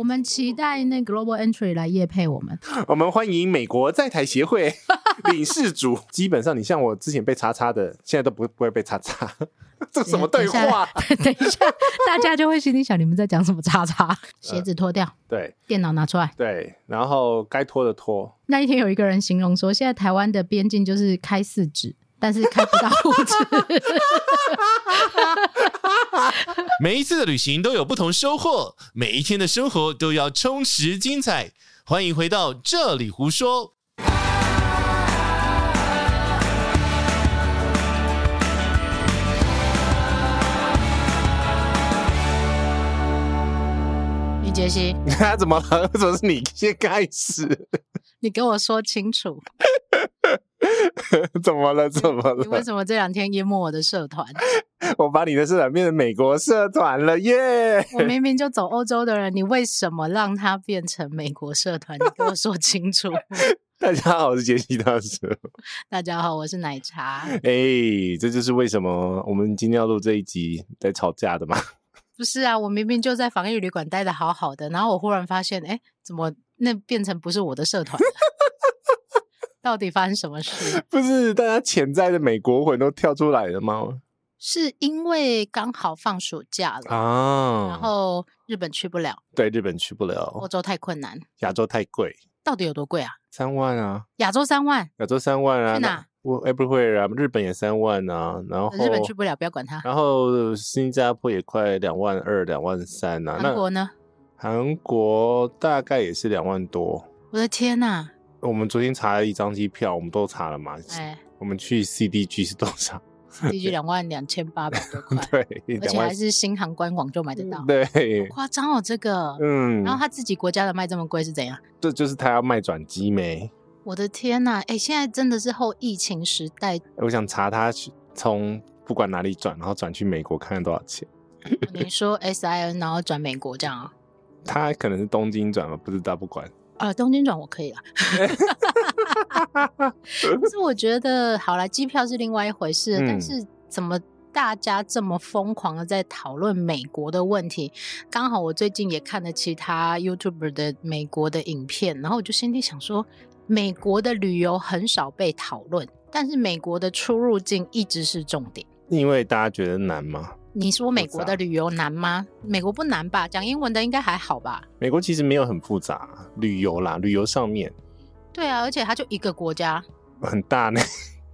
我们期待那 Global Entry 来业配我们。我们欢迎美国在台协会 领事主。基本上，你像我之前被叉叉的，现在都不不会被叉叉。这什么对话？等一下，大家就会心里想：你们在讲什么叉叉？鞋子脱掉，呃，对，电脑拿出来，对，然后该脱的脱。那一天有一个人形容说，现在台湾的边境就是开四指，但是开不到五指。每一次的旅行都有不同收获，每一天的生活都要充实精彩。欢迎回到这里胡说。李杰西，他 怎么了？为什么是你先开始？你跟我说清楚。怎么了？怎么了？你为什么这两天淹没我的社团？我把你的社团变成美国社团了耶！我明明就走欧洲的人，你为什么让它变成美国社团？你跟我说清楚。大家好，我是杰西大叔。大家好，我是奶茶。哎、欸，这就是为什么我们今天要录这一集在吵架的吗？不是啊，我明明就在防疫旅馆待得好好的，然后我忽然发现，哎、欸，怎么那变成不是我的社团？到底发生什么事？不是大家潜在的美国魂都跳出来了吗？是因为刚好放暑假了啊，然后日本去不了。对，日本去不了。欧洲太困难，亚洲太贵。到底有多贵啊？三万啊！亚洲三万，亚洲三万啊！去哪？我 everywhere 啊，日本也三万啊，然后日本去不了，不要管它。然后新加坡也快两万二、两万三啊。韩国呢？韩国大概也是两万多。我的天哪！我们昨天查了一张机票，我们都查了嘛？哎，我们去 CDG 是多少？CDG 两万两千八百多块，对，而且还是新航官网就买得到，对，夸张哦，这个，嗯，然后他自己国家的卖这么贵是怎样？这就是他要卖转机没？我的天呐，哎，现在真的是后疫情时代。我想查他从不管哪里转，然后转去美国看看多少钱。你说 SIN 然后转美国这样啊？他可能是东京转吧，不知道，不管。啊，东京转我可以了，可是我觉得好了，机票是另外一回事，嗯，但是怎么大家这么疯狂的在讨论美国的问题？刚好我最近也看了其他 YouTuber 的美国的影片，然后我就心里想说，美国的旅游很少被讨论，但是美国的出入境一直是重点，因为大家觉得难吗？你说美国的旅游难吗？美国不难吧？讲英文的应该还好吧？美国其实没有很复杂，旅游啦，旅游上面。对啊，而且它就一个国家，很大呢。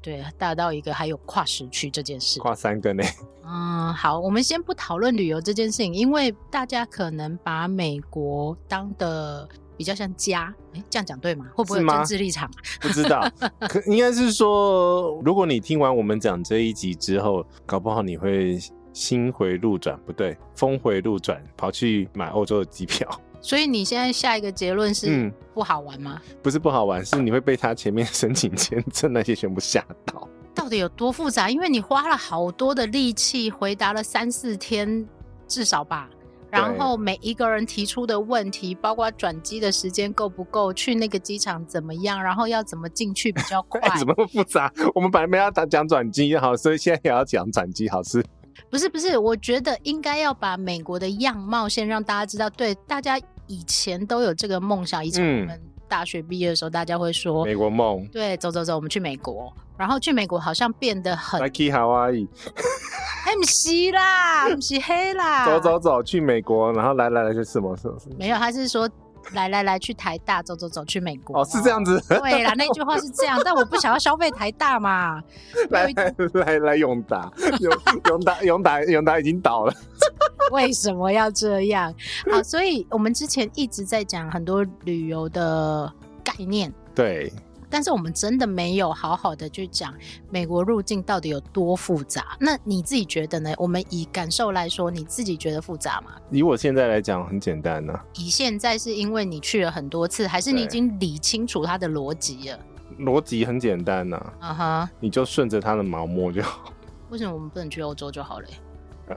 对，大到一个还有跨时区这件事，跨三个呢。嗯，好，我们先不讨论旅游这件事情，因为大家可能把美国当的比较像家。哎，这样讲对吗？会不会有政治立场？不知道，可应该是说，如果你听完我们讲这一集之后，搞不好你会。心回路转，不对，峰回路转，跑去买欧洲的机票。所以你现在下一个结论是不好玩吗？嗯，不是不好玩，是你会被他前面申请签证那些全部吓到。到底有多复杂？因为你花了好多的力气回答了三四天，至少吧。然后每一个人提出的问题，包括转机的时间够不够，去那个机场怎么样，然后要怎么进去比较快？怎么复杂？我们本来没要讲转机好，所以现在也要讲转机好是。不是不是，我觉得应该要把美国的样貌先让大家知道。对，大家以前都有这个梦想。以前我们大学毕业的时候，大家会说美国梦。对，走走走，我们去美国。然后去美国好像变得很。Hawaii。不是啦，不是黑啦。走走走，去美国，然后来来来是什么？什么什么？没有，他是说。来来来，去台大走走走，去美国哦，是这样子。对啦，那句话是这样，但我不想要消费台大嘛。来来来来，永达，永永达永达永达已经倒了。为什么要这样？好，所以我们之前一直在讲很多旅游的概念。对。但是我们真的没有好好的去讲美国入境到底有多复杂。那你自己觉得呢？我们以感受来说，你自己觉得复杂吗？以我现在来讲，很简单呢、啊。以现在是因为你去了很多次，还是你已经理清楚它的逻辑了？逻辑很简单呐、啊。啊哈，你就顺着它的毛摸就好。为什么我们不能去欧洲就好了？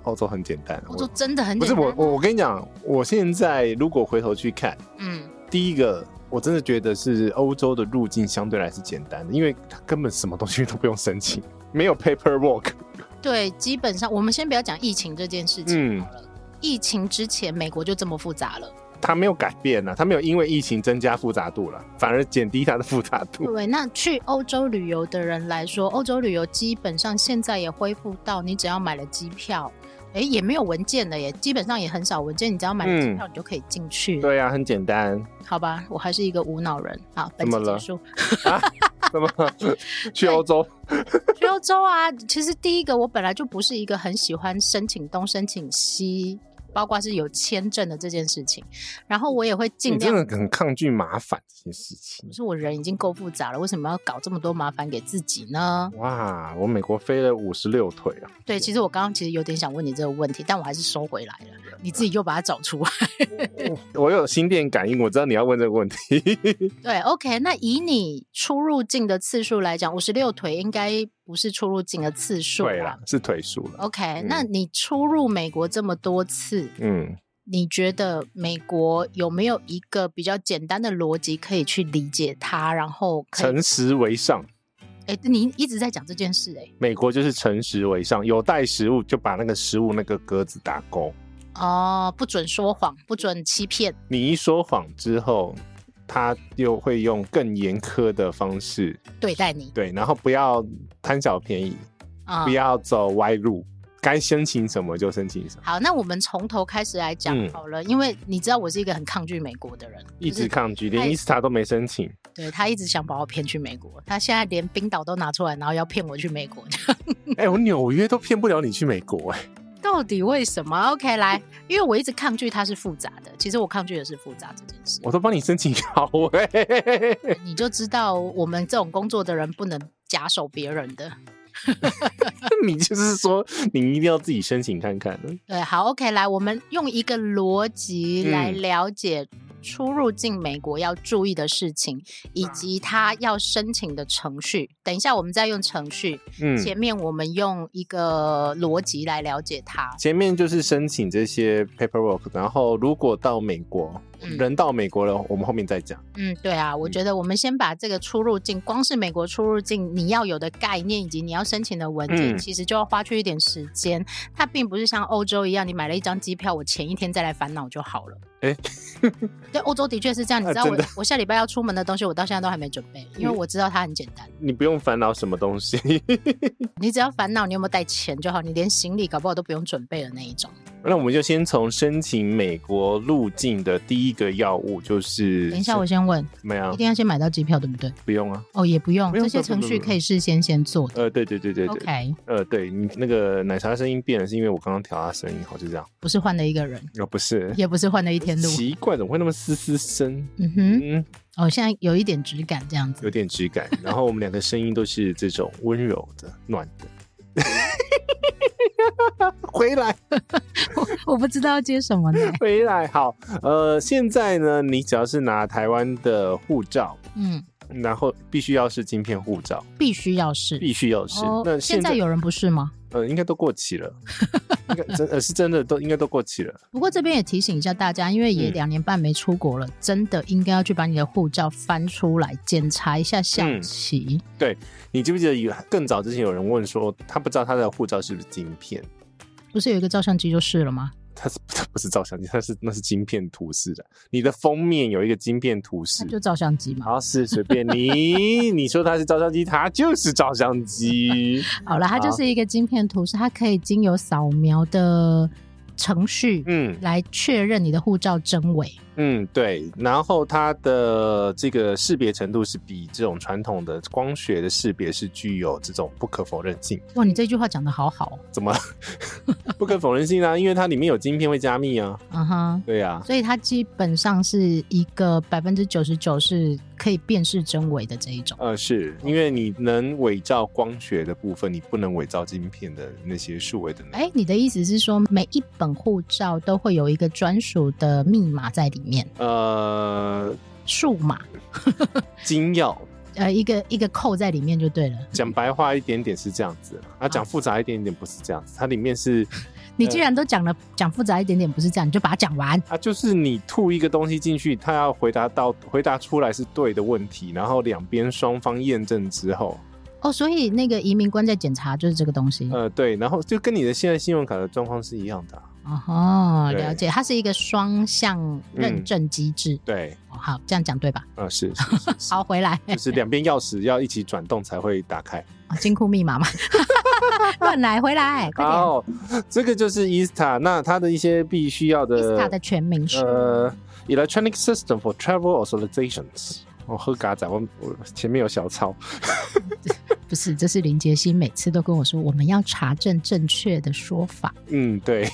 欧洲很简单，欧洲真的很简单。不是我，我我跟你讲，我现在如果回头去看，嗯，第一个。我真的觉得是欧洲的入境相对来是简单的，因为它根本什么东西都不用申请，没有 paperwork。对，基本上我们先不要讲疫情这件事情好了。嗯、疫情之前，美国就这么复杂了。它没有改变呢、啊，它没有因为疫情增加复杂度了，反而减低它的复杂度。对，那去欧洲旅游的人来说，欧洲旅游基本上现在也恢复到，你只要买了机票，哎，也没有文件了耶，基本上也很少文件，你只要买了机票，你就可以进去、嗯。对呀、啊，很简单。好吧，我还是一个无脑人。好，本期结束。怎么了？去欧洲？去欧洲啊！其实第一个，我本来就不是一个很喜欢申请东申请西。包括是有签证的这件事情，然后我也会尽量。你真的很抗拒麻烦这件事情。可是我人已经够复杂了，为什么要搞这么多麻烦给自己呢？哇，我美国飞了五十六腿啊！对，其实我刚刚其实有点想问你这个问题，但我还是收回来了。你自己又把它找出来。我有心电感应，我知道你要问这个问题。对，OK，那以你出入境的次数来讲，五十六腿应该不是出入境的次数，对啦，是腿数了。OK，嗯，那你出入美国这么多次，嗯，你觉得美国有没有一个比较简单的逻辑可以去理解它？然后诚实为上。哎，你一直在讲这件事，哎，美国就是诚实为上，有带食物就把那个食物那个格子打勾。哦，不准说谎，不准欺骗。你一说谎之后，他又会用更严苛的方式对待你。对，然后不要贪小便宜，哦、不要走歪路，该申请什么就申请什么。好，那我们从头开始来讲好了，嗯、因为你知道我是一个很抗拒美国的人，一直抗拒，连伊斯塔都没申请。对，他一直想把我骗去美国，他现在连冰岛都拿出来，然后要骗我去美国。哎、欸，我纽约都骗不了你去美国、欸，哎。到底为什么？OK，来，因为我一直抗拒它是复杂的。其实我抗拒的是复杂这件事。我都帮你申请好哎，你就知道我们这种工作的人不能假手别人的。你就是说，你一定要自己申请看看。对，好，OK，来，我们用一个逻辑来了解。出入境美国要注意的事情，以及他要申请的程序。等一下，我们再用程序。嗯，前面我们用一个逻辑来了解它。前面就是申请这些 paperwork，然后如果到美国，嗯、人到美国了，我们后面再讲。嗯，对啊，我觉得我们先把这个出入境，光是美国出入境你要有的概念以及你要申请的文件，嗯、其实就要花去一点时间。它并不是像欧洲一样，你买了一张机票，我前一天再来烦恼就好了。哎，对，欧洲的确是这样。你知道我、啊、我下礼拜要出门的东西，我到现在都还没准备，因为我知道它很简单。你不用烦恼什么东西，你只要烦恼你有没有带钱就好。你连行李搞不好都不用准备的那一种。那我们就先从申请美国入境的第一个药物，就是等一下我先问，没有，一定要先买到机票对不对？不用啊，哦也不用，不用这些程序可以事先先做的。呃，对对对对对，OK，呃，对你那个奶茶声音变了，是因为我刚刚调他声音，好就这样，不是换了一个人，哦不是，也不是换了一天路，奇怪，怎么会那么嘶嘶声？嗯哼，嗯，哦现在有一点质感这样子，有点质感，然后我们两个声音都是这种温柔的、暖的。回来，我 我不知道要接什么呢。回来好，呃，现在呢，你只要是拿台湾的护照，嗯，然后必须要是晶片护照，必须要是，必须要是。哦、那现在，现在有人不是吗？呃，应该都过期了，应该真呃是真的都应该都过期了。不过这边也提醒一下大家，因为也两年半没出国了，嗯、真的应该要去把你的护照翻出来检查一下效期。嗯、对，你记不记得有更早之前有人问说，他不知道他的护照是不是晶片？不是有一个照相机就是了吗？它是 它不是照相机，它是那是晶片图示的。你的封面有一个晶片图示，就照相机嘛。好，是随便你，你说它是照相机，它就是照相机。好了，它就是一个晶片图示，它可以经由扫描的程序，嗯，来确认你的护照真伪。嗯，对，然后它的这个识别程度是比这种传统的光学的识别是具有这种不可否认性。哇，你这句话讲的好好。怎么 不可否认性呢？因为它里面有晶片会加密啊。嗯哼，对呀、啊。所以它基本上是一个百分之九十九是可以辨识真伪的这一种。呃，是因为你能伪造光学的部分，你不能伪造晶片的那些数位的。哎，你的意思是说，每一本护照都会有一个专属的密码在里面？呃，数码 金钥，呃，一个一个扣在里面就对了。讲白话一点点是这样子，啊，讲复杂一点点不是这样子。它里面是，你既然都讲了，讲复杂一点点不是这样，你就把它讲完。啊，就是你吐一个东西进去，它要回答到回答出来是对的问题，然后两边双方验证之后。哦，所以那个移民官在检查就是这个东西。呃，对，然后就跟你的现在信用卡的状况是一样的啊。哦，了解，它是一个双向认证机制。嗯、对，好，这样讲对吧？啊、呃，是，是，是，是。好，回来，就是两边钥匙要一起转动才会打开。金库密码嘛，乱来，回来，快点。好，这个就是 ESTA，那它的一些必须要的 ESTA 的全名是呃，Electronic System for Travel Authorizations。我喝嘎仔，我我前面有小抄。不是，这是林杰西每次都跟我说，我们要查证正确的说法。嗯，对，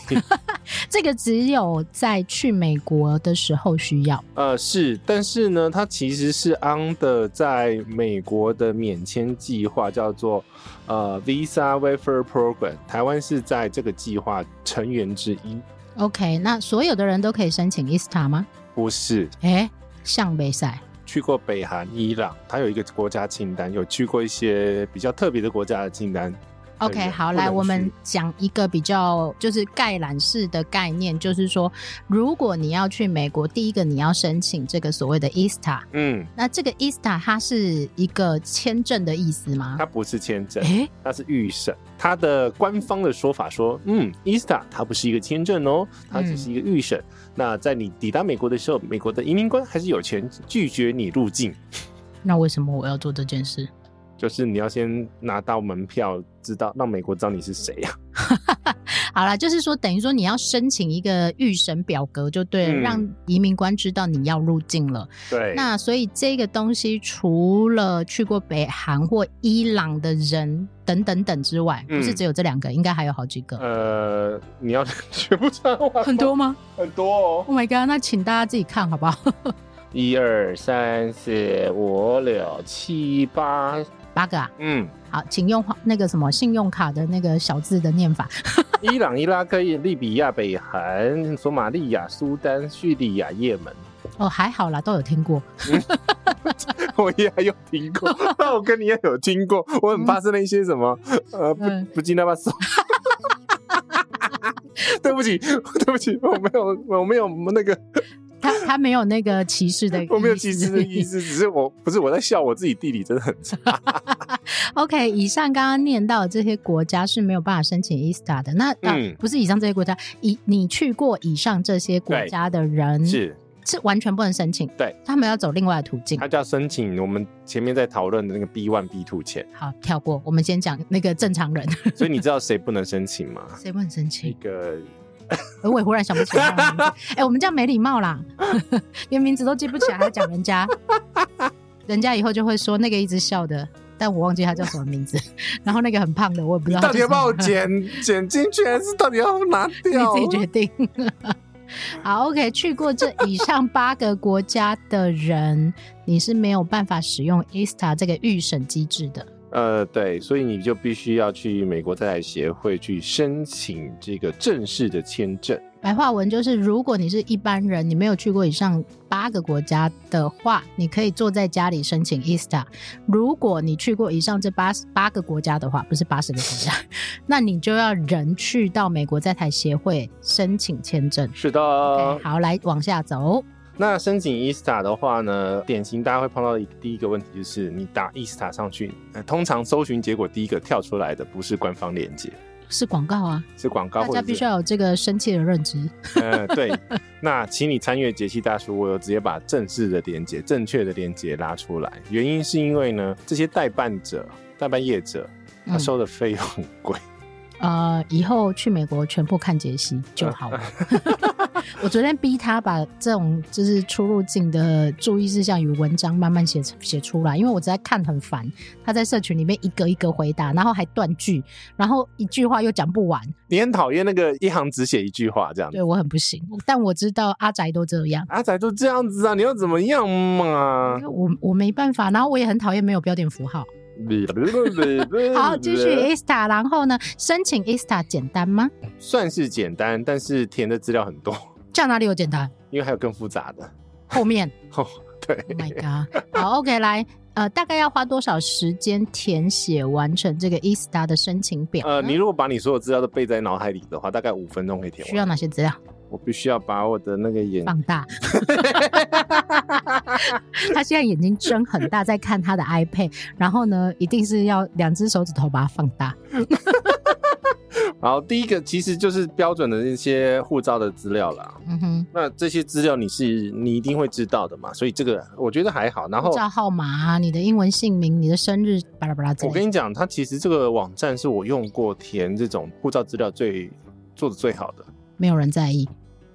这个只有在去美国的时候需要。呃，是，但是呢，它其实是 under 在美国的免签计划，叫做呃 Visa Waiver Program。台湾是在这个计划成员之一。OK，那所有的人都可以申请 ESTA 吗？不是，哎，向北赛。去过北韩、伊朗，他有一个国家清单，有去过一些比较特别的国家的清单。OK，好，来，我们讲一个比较就是概览式的概念，就是说，如果你要去美国，第一个你要申请这个所谓的 ESTA。嗯，那这个 ESTA 它是一个签证的意思吗？它不是签证，欸、它是预审。它的官方的说法说，嗯，ESTA 它不是一个签证哦，它只是一个预审。嗯那在你抵达美国的时候，美国的移民官还是有权拒绝你入境。那为什么我要做这件事？就是你要先拿到门票，知道让美国知道你是谁呀、啊。好了，就是说等于说你要申请一个预审表格，就对了、嗯，让移民官知道你要入境了。对。那所以这个东西除了去过北韩或伊朗的人等等等之外，不是只有这两个、嗯，应该还有好几个。呃，你要 全部查完很多吗？很多哦。Oh my god！那请大家自己看好不好？一二三四五六七八。八个啊，嗯，好，请用那个什么信用卡的那个小字的念法。伊朗、伊拉克、利比亚、北韩、索马利亚、苏丹、叙利亚、也门。哦，还好啦，都有听过。我也有听过，那我跟你也有听过。我很怕是那些什么，嗯、呃，不不记那把手。对不起，对不起，我没有，我没有那个。他 他没有那个歧视的意思，我没有歧视的意思，只是我不是我在笑我自己地理真的很差。OK，以上刚刚念到的这些国家是没有办法申请 ESTA 的。那、嗯啊、不是以上这些国家，以你去过以上这些国家的人是是完全不能申请。对，他们要走另外的途径。他就要申请我们前面在讨论的那个 B one B two 钱。好，跳过，我们先讲那个正常人。所以你知道谁不能申请吗？谁不能申请？一个。我也忽然想不起来名字。哎、欸，我们这样没礼貌啦，连名字都记不起来，还讲人家，人家以后就会说那个一直笑的，但我忘记他叫什么名字。然后那个很胖的，我也不知道。到底要把我剪剪进去，还是到底要拿掉？你自己决定。好，OK，去过这以上八个国家的人，你是没有办法使用 ESTA 这个预审机制的。呃，对，所以你就必须要去美国在台协会去申请这个正式的签证。白话文就是，如果你是一般人，你没有去过以上八个国家的话，你可以坐在家里申请 ESTA。如果你去过以上这八八个国家的话，不是八十个国家，那你就要人去到美国在台协会申请签证。是的。Okay, 好，来往下走。那申请 ESTA 的话呢，典型大家会碰到的第一个问题就是，你打 ESTA 上去，呃，通常搜寻结果第一个跳出来的不是官方链接，是广告啊，是广告，大家必须要有这个深切的认知。呃，对，那请你参阅杰西大叔，我有直接把正式的链接、正确的链接拉出来，原因是因为呢，这些代办者、代办业者他收的费用很贵。嗯呃，以后去美国全部看杰西就好了。我昨天逼他把这种就是出入境的注意事项与文章慢慢写写出来，因为我实在看很烦。他在社群里面一个一个回答，然后还断句，然后一句话又讲不完。你很讨厌那个一行只写一句话这样子？对，我很不行，但我知道阿宅都这样。阿宅都这样子啊，你要怎么样嘛？我我没办法，然后我也很讨厌没有标点符号。好，继续 ESTA，然后呢？申请 ESTA 简单吗？算是简单，但是填的资料很多。这样哪里有简单？因为还有更复杂的。后面 哦，对。Oh my god！好，OK，来，呃，大概要花多少时间填写完成这个 ESTA 的申请表？呃，你如果把你所有资料都背在脑海里的话，大概五分钟可以填完。需要哪些资料？我必须要把我的那个眼放大。他现在眼睛睁很大，在看他的 iPad，然后呢，一定是要两只手指头把它放大。好，第一个其实就是标准的那些护照的资料啦。嗯哼，那这些资料你是你一定会知道的嘛，所以这个我觉得还好。然后护照号码啊，你的英文姓名、你的生日，巴拉巴拉。我跟你讲，它其实这个网站是我用过填这种护照资料最做的最好的。没有人在意。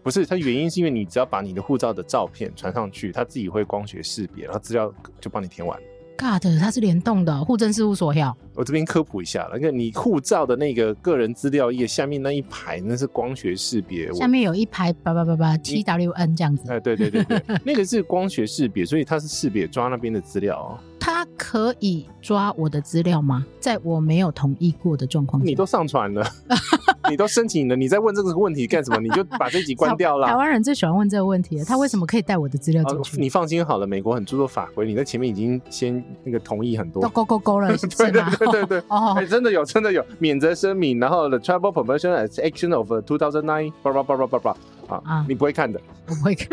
不是，它原因是因为你只要把你的护照的照片传上去，它自己会光学识别，然后资料就帮你填完。God，它是联动的，户政事务所要。我这边科普一下，那个你护照的那个个人资料页下面那一排，那是光学识别。下面有一排八八八八 T W N 这样子。哎，对对对对，那个是光学识别，所以它是识别抓那边的资料哦。它可以抓我的资料吗？在我没有同意过的状况下，你都上传了，你都申请了，你在问这个问题干什么？你就把这集关掉了。台湾人最喜欢问这个问题了，他为什么可以带我的资料进去？你放心好了，美国很注重法规，你在前面已经先那个同意很多，都勾勾勾了？对对对对对，哦，哎，真的有，真的有免责声明，然后 the travel promotion as action of two thousand nine，叭叭叭叭叭叭。啊，你不会看的，我不会看，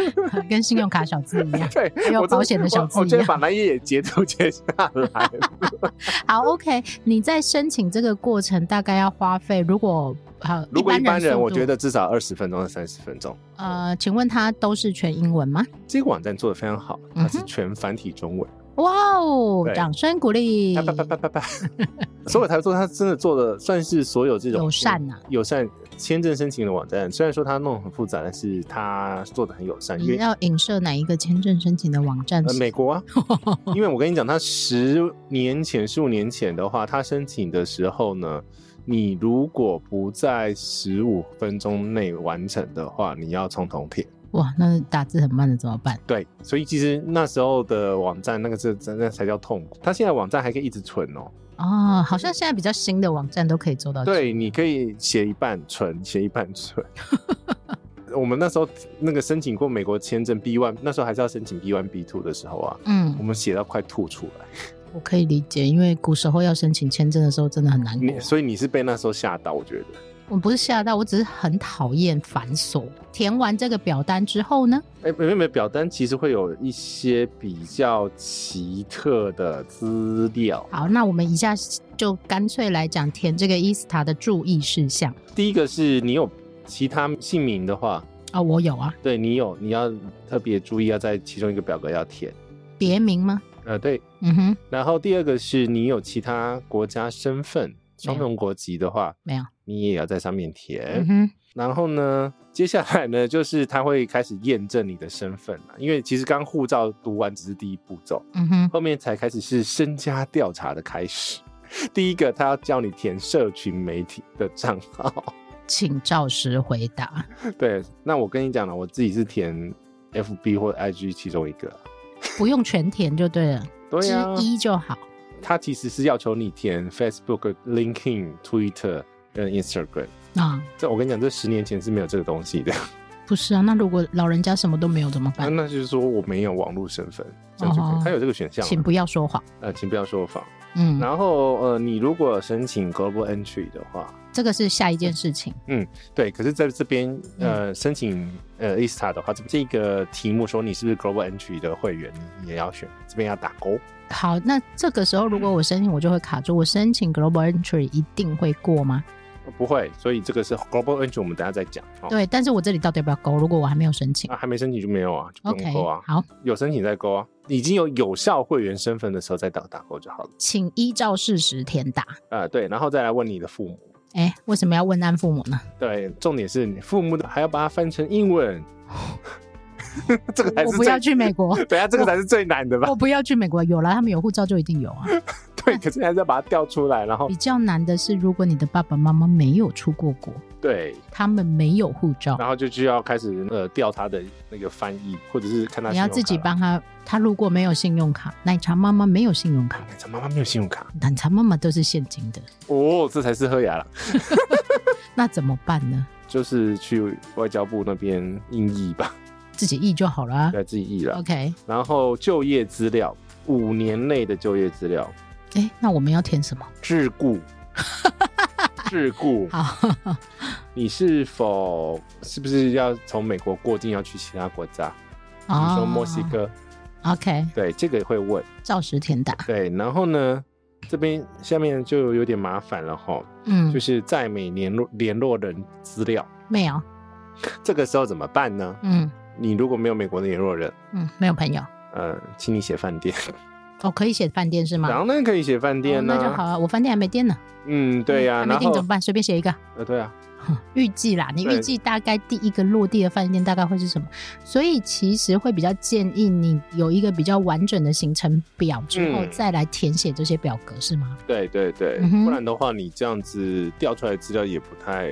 跟信用卡小字一样，对，还有保险的小字一样。我就把那页截图截下来。好，OK，你在申请这个过程大概要花费，如果好，如果一般人，我觉得至少二十分钟到三十分钟。呃，请问它都是全英文吗？这个网站做的非常好，它是全繁体中文。哇哦，掌声鼓励！所有台做，他真的做的算是所有这种友善呐，友善签证申请的网站。虽然说它弄得很复杂，但是它做的很友善。你要影射哪一个签证申请的网站？呃，美国啊，因为我跟你讲，他十年前、十五年前的话，他申请的时候呢，你如果不在十五分钟内完成的话，你要充头填。哇，那打字很慢的怎么办？对，所以其实那时候的网站，那个是真的才叫痛苦。他现在网站还可以一直存哦。哦，好像现在比较新的网站都可以做到。对，你可以写一半存，写一半存。我们那时候那个申请过美国签证 B one，那时候还是要申请 B one B two 的时候啊，嗯，我们写到快吐出来。我可以理解，因为古时候要申请签证的时候真的很难过。所以你是被那时候吓到，我觉得。我不是吓到，我只是很讨厌繁琐。填完这个表单之后呢？哎、欸，没有没有，表单其实会有一些比较奇特的资料。好，那我们一下就干脆来讲填这个 ESTA 的注意事项。第一个是你有其他姓名的话，哦，我有啊。对，你有，你要特别注意，要在其中一个表格要填别名吗？呃，对，嗯哼。然后第二个是你有其他国家身份。双重国籍的话，没有，你也要在上面填。嗯哼。然后呢，接下来呢，就是他会开始验证你的身份了。因为其实刚护照读完只是第一步骤，嗯哼，后面才开始是身家调查的开始。第一个，他要叫你填社群媒体的账号，请照实回答。对，那我跟你讲了，我自己是填 FB 或 IG 其中一个，不用全填就对了，对啊，之一就好。他其实是要求你填 Facebook、LinkedIn、Twitter 跟 Instagram 啊。这我跟你讲，这十年前是没有这个东西的。不是啊，那如果老人家什么都没有怎么办？那就是说我没有网络身份，这样就可以。他有这个选项。请不要说谎。呃，请不要说谎。嗯。然后呃，你如果申请 Global Entry 的话，这个是下一件事情。嗯，对。可是在这边呃，申请呃 ESTA 的话，这这个题目说你是不是 Global Entry 的会员，你也要选，这边要打勾。好，那这个时候如果我申请，我就会卡住。我申请 Global Entry 一定会过吗？不会，所以这个是 Global Entry，我们等下再讲。对，但是我这里到底要不要勾？如果我还没有申请，啊，还没申请就没有啊，就不用勾啊。Okay, 好，有申请再勾啊，已经有有效会员身份的时候再打打勾就好了。请依照事实填答。啊、呃，对，然后再来问你的父母。哎，为什么要问安父母呢？对，重点是你父母的还要把它翻成英文。这个才是我不要去美国。等下，这个才是最难的吧？我，我不要去美国，有了他们有护照就一定有啊。对，可是还是要把它调出来，然后比较难的是，如果你的爸爸妈妈没有出过国，对，他们没有护照，然后就就要开始呃调他的那个翻译，或者是看他。你要自己帮他。他如果没有信用卡，奶茶妈妈没有信用卡，奶茶妈妈没有信用卡，奶茶妈妈都是现金的。哦，这才是喝牙了。那怎么办呢？就是去外交部那边应译吧。自己译就好了啊，对，自己译了。OK，然后就业资料，五年内的就业资料。哎，那我们要填什么？自雇，自雇。好，你是否是不是要从美国过境要去其他国家？比如说墨西哥。OK，对，这个也会问。照实填答。对，然后呢，这边下面就有点麻烦了哈。嗯，就是在美联络联络人资料没有，这个时候怎么办呢？嗯，你如果没有美国的联络人，嗯，没有朋友，呃，请你写饭店。哦，可以写饭店是吗？当然可以写饭店呢、啊哦，那就好啊。我饭店还没订呢。嗯，对呀、啊，还没订怎么办？随便写一个。呃，对啊。预计啦，你预计大概第一个落地的饭店大概会是什么？所以其实会比较建议你有一个比较完整的行程表之后再来填写这些表格，是吗？对对对，嗯、不然的话你这样子调出来的资料也不太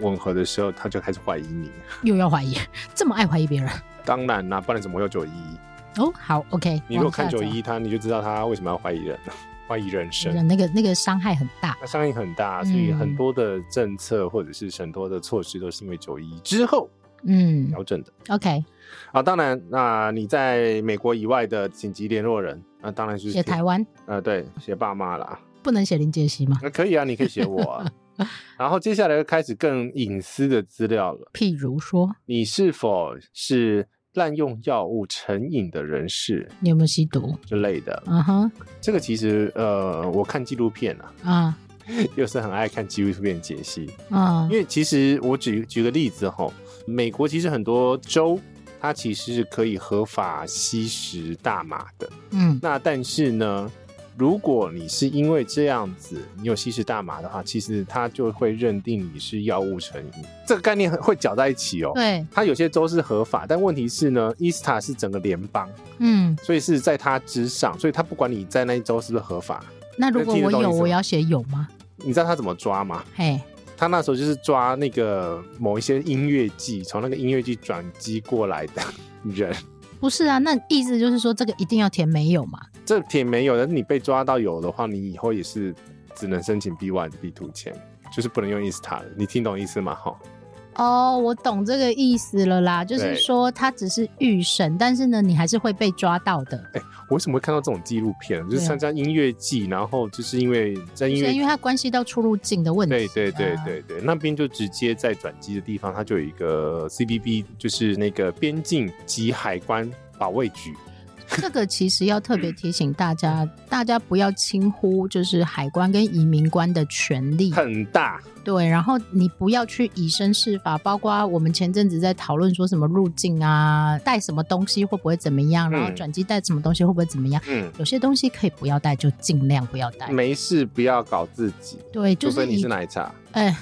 吻合的时候，他就开始怀疑你。又要怀疑，这么爱怀疑别人？当然啦，不然怎么会有九一一？哦，好，OK。你如果看九一，他你就知道他为什么要怀疑人了，怀疑人生。那个那个伤害很大，那伤害很大，所以很多的政策或者是很多的措施都是因为九一之后嗯调整的。OK。好，当然，那你在美国以外的紧急联络人，那当然是写台湾。呃，对，写爸妈啦，不能写林杰西吗？那可以啊，你可以写我啊。然后接下来就开始更隐私的资料了，譬如说，你是否是？滥用药物成瘾的人士，你有没有吸毒之类的？嗯哼，这个其实呃，我看纪录片啊，啊，又是很爱看纪录片解析啊。因为其实我举举个例子哈，美国其实很多州，它其实是可以合法吸食大麻的。嗯，那但是呢，如果你是因为这样子，你有吸食大麻的话，其实他就会认定你是药物成瘾，这个概念会搅在一起哦。对，他有些州是合法，但问题是呢，伊斯塔是整个联邦，嗯，所以是在他之上，所以他不管你在那一州是不是合法。那如果我有，我要写有吗？你知道他怎么抓吗？嘿，他那时候就是抓那个某一些音乐季，从那个音乐季转机过来的人。不是啊，那意思就是说，这个一定要填没有嘛？这题没有，但是你被抓到有的话，你以后也是只能申请 B one B two 签，就是不能用 Insta 你听懂意思吗？哈。哦，oh, 我懂这个意思了啦，就是说他只是预审，但是呢，你还是会被抓到的。哎、欸，我为什么会看到这种纪录片？就是参加音乐季，然后就是因为在音乐，因为它关系到出入境的问题。对对对对对，那边就直接在转机的地方，它就有一个 CBB，就是那个边境及海关保卫局。这个其实要特别提醒大家，大家不要轻忽，就是海关跟移民官的权利很大。对，然后你不要去以身试法，包括我们前阵子在讨论说什么入境啊，带什么东西会不会怎么样，然后转机带什么东西会不会怎么样？嗯，有些东西可以不要带，就尽量不要带。没事，不要搞自己。对，就是除非你是奶茶。哎。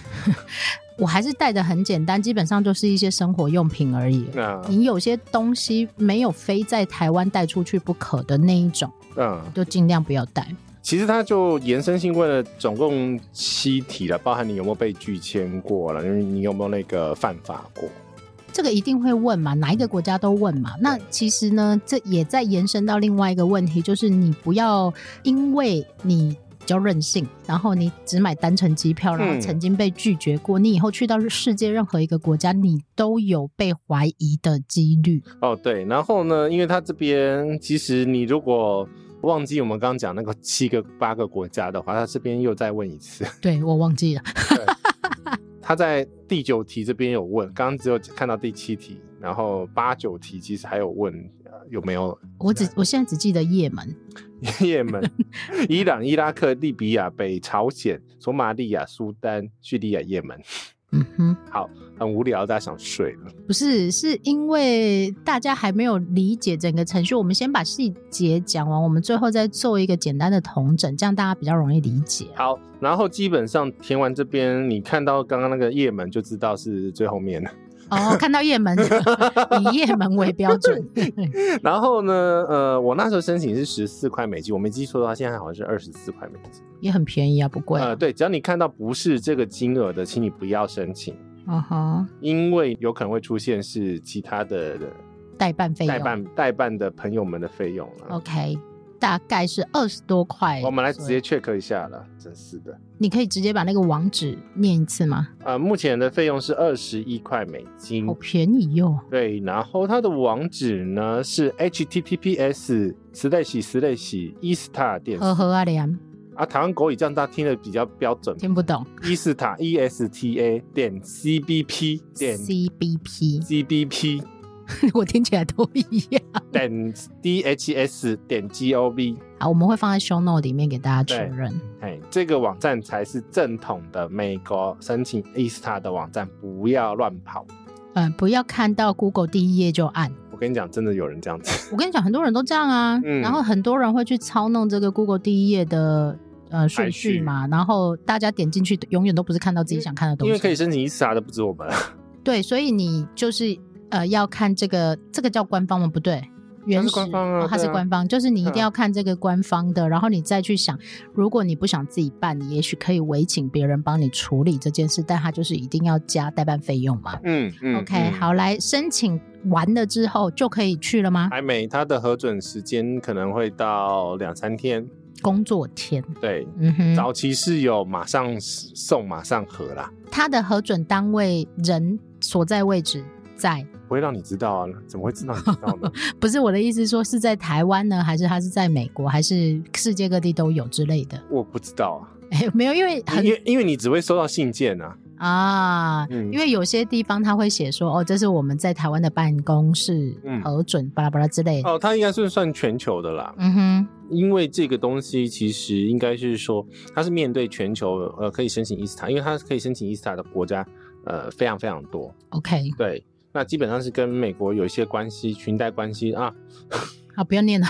我还是带的很简单，基本上就是一些生活用品而已。嗯，你有些东西没有非在台湾带出去不可的那一种，嗯，就尽量不要带。其实它就延伸性问了总共七题了，包含你有没有被拒签过了，因为你有没有那个犯法过？这个一定会问嘛，哪一个国家都问嘛。那其实呢，这也在延伸到另外一个问题，就是你不要因为你。比较任性，然后你只买单程机票，然后曾经被拒绝过，嗯、你以后去到世界任何一个国家，你都有被怀疑的几率。哦，对，然后呢，因为他这边其实你如果忘记我们刚刚讲那个七个八个国家的话，他这边又再问一次。对，我忘记了。他在第九题这边有问，刚刚只有看到第七题，然后八九题其实还有问。有没有？我只我现在只记得也门、也门、伊朗、伊拉克、利比亚、北朝鲜、索马利亚、苏丹、叙利亚、也门。嗯哼，好，很无聊，大家想睡了。不是，是因为大家还没有理解整个程序。我们先把细节讲完，我们最后再做一个简单的统整，这样大家比较容易理解。好，然后基本上填完这边，你看到刚刚那个也门，就知道是最后面了。哦，看到叶门，以叶门为标准。然后呢，呃，我那时候申请是十四块美金，我没记错的话，现在好像是二十四块美金，也很便宜啊，不贵。呃，对，只要你看到不是这个金额的，请你不要申请。哦哈，因为有可能会出现是其他的代办费用，代办代办的朋友们的费用了。OK。大概是二十多块，我们来直接 check 一下了，真是的。你可以直接把那个网址念一次吗？呃，目前的费用是二十一块美金，好便宜哟。对，然后它的网址呢是 https 实在喜实在喜 Esta 点呵呵啊连啊，台湾国语这样大家听得比较标准，听不懂。伊斯塔 E S T A 点 C B P 点 C B P C B P 我听起来都一样。点 D H S 点 G O V。好，我们会放在 show note 里面给大家确认。哎，这个网站才是正统的美国申请 ESTA 的网站，不要乱跑。嗯，不要看到 Google 第一页就按。我跟你讲，真的有人这样子。我跟你讲，很多人都这样啊。嗯。然后很多人会去操弄这个 Google 第一页的呃顺序嘛，然后大家点进去，永远都不是看到自己想看的东西。因为可以申请 ESTA 的不止我们。对，所以你就是呃要看这个，这个叫官方吗？不对。原始官方啊，哦、它是官方，啊、就是你一定要看这个官方的，啊、然后你再去想，如果你不想自己办，你也许可以委请别人帮你处理这件事，但它就是一定要加代办费用嘛。嗯嗯。OK，嗯好，来申请完了之后就可以去了吗？还没，它的核准时间可能会到两三天，工作天。对，嗯哼，早期是有马上送马上核啦。它的核准单位人所在位置在。不会让你知道啊？怎么会知道你知道呢？不是我的意思，说是在台湾呢，还是他是在美国，还是世界各地都有之类的？我不知道啊。没有，因为很因为因为你只会收到信件啊。啊，嗯、因为有些地方他会写说，哦，这是我们在台湾的办公室核准，巴拉巴拉之类的。哦，他应该是算全球的啦。嗯哼，因为这个东西其实应该是说，它是面对全球，呃，可以申请 ESTA，因为它可以申请 ESTA 的国家，呃，非常非常多。OK，对。那基本上是跟美国有一些关系，裙带关系啊。好，不要念了，